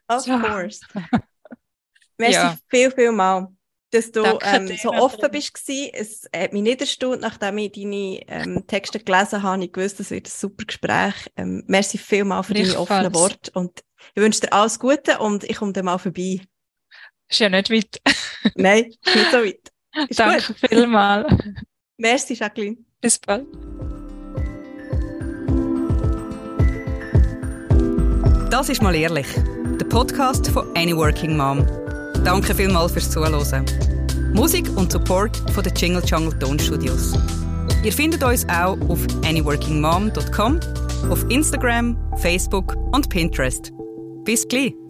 Of course. Merci ja. viel, viel mal, dass du ähm, so offen bist. Es hat mich nicht erstaunt, nachdem ich deine ähm, Texte gelesen habe. Ich wusste, es wird ein super Gespräch. Ähm, merci viel mal für deine offenen Worte. Und ich wünsche dir alles Gute und ich komme dann mal vorbei. Ist ja nicht weit. Nein, nicht so weit. Ist Danke vielmals. Merci, Jacqueline. Bis bald. Das ist mal ehrlich. Der Podcast von Any Working Mom. Danke vielmals fürs Zuhören. Musik und Support von den Jingle Jungle Tonstudios. Ihr findet uns auch auf anyworkingmom.com, auf Instagram, Facebook und Pinterest. Bis gleich!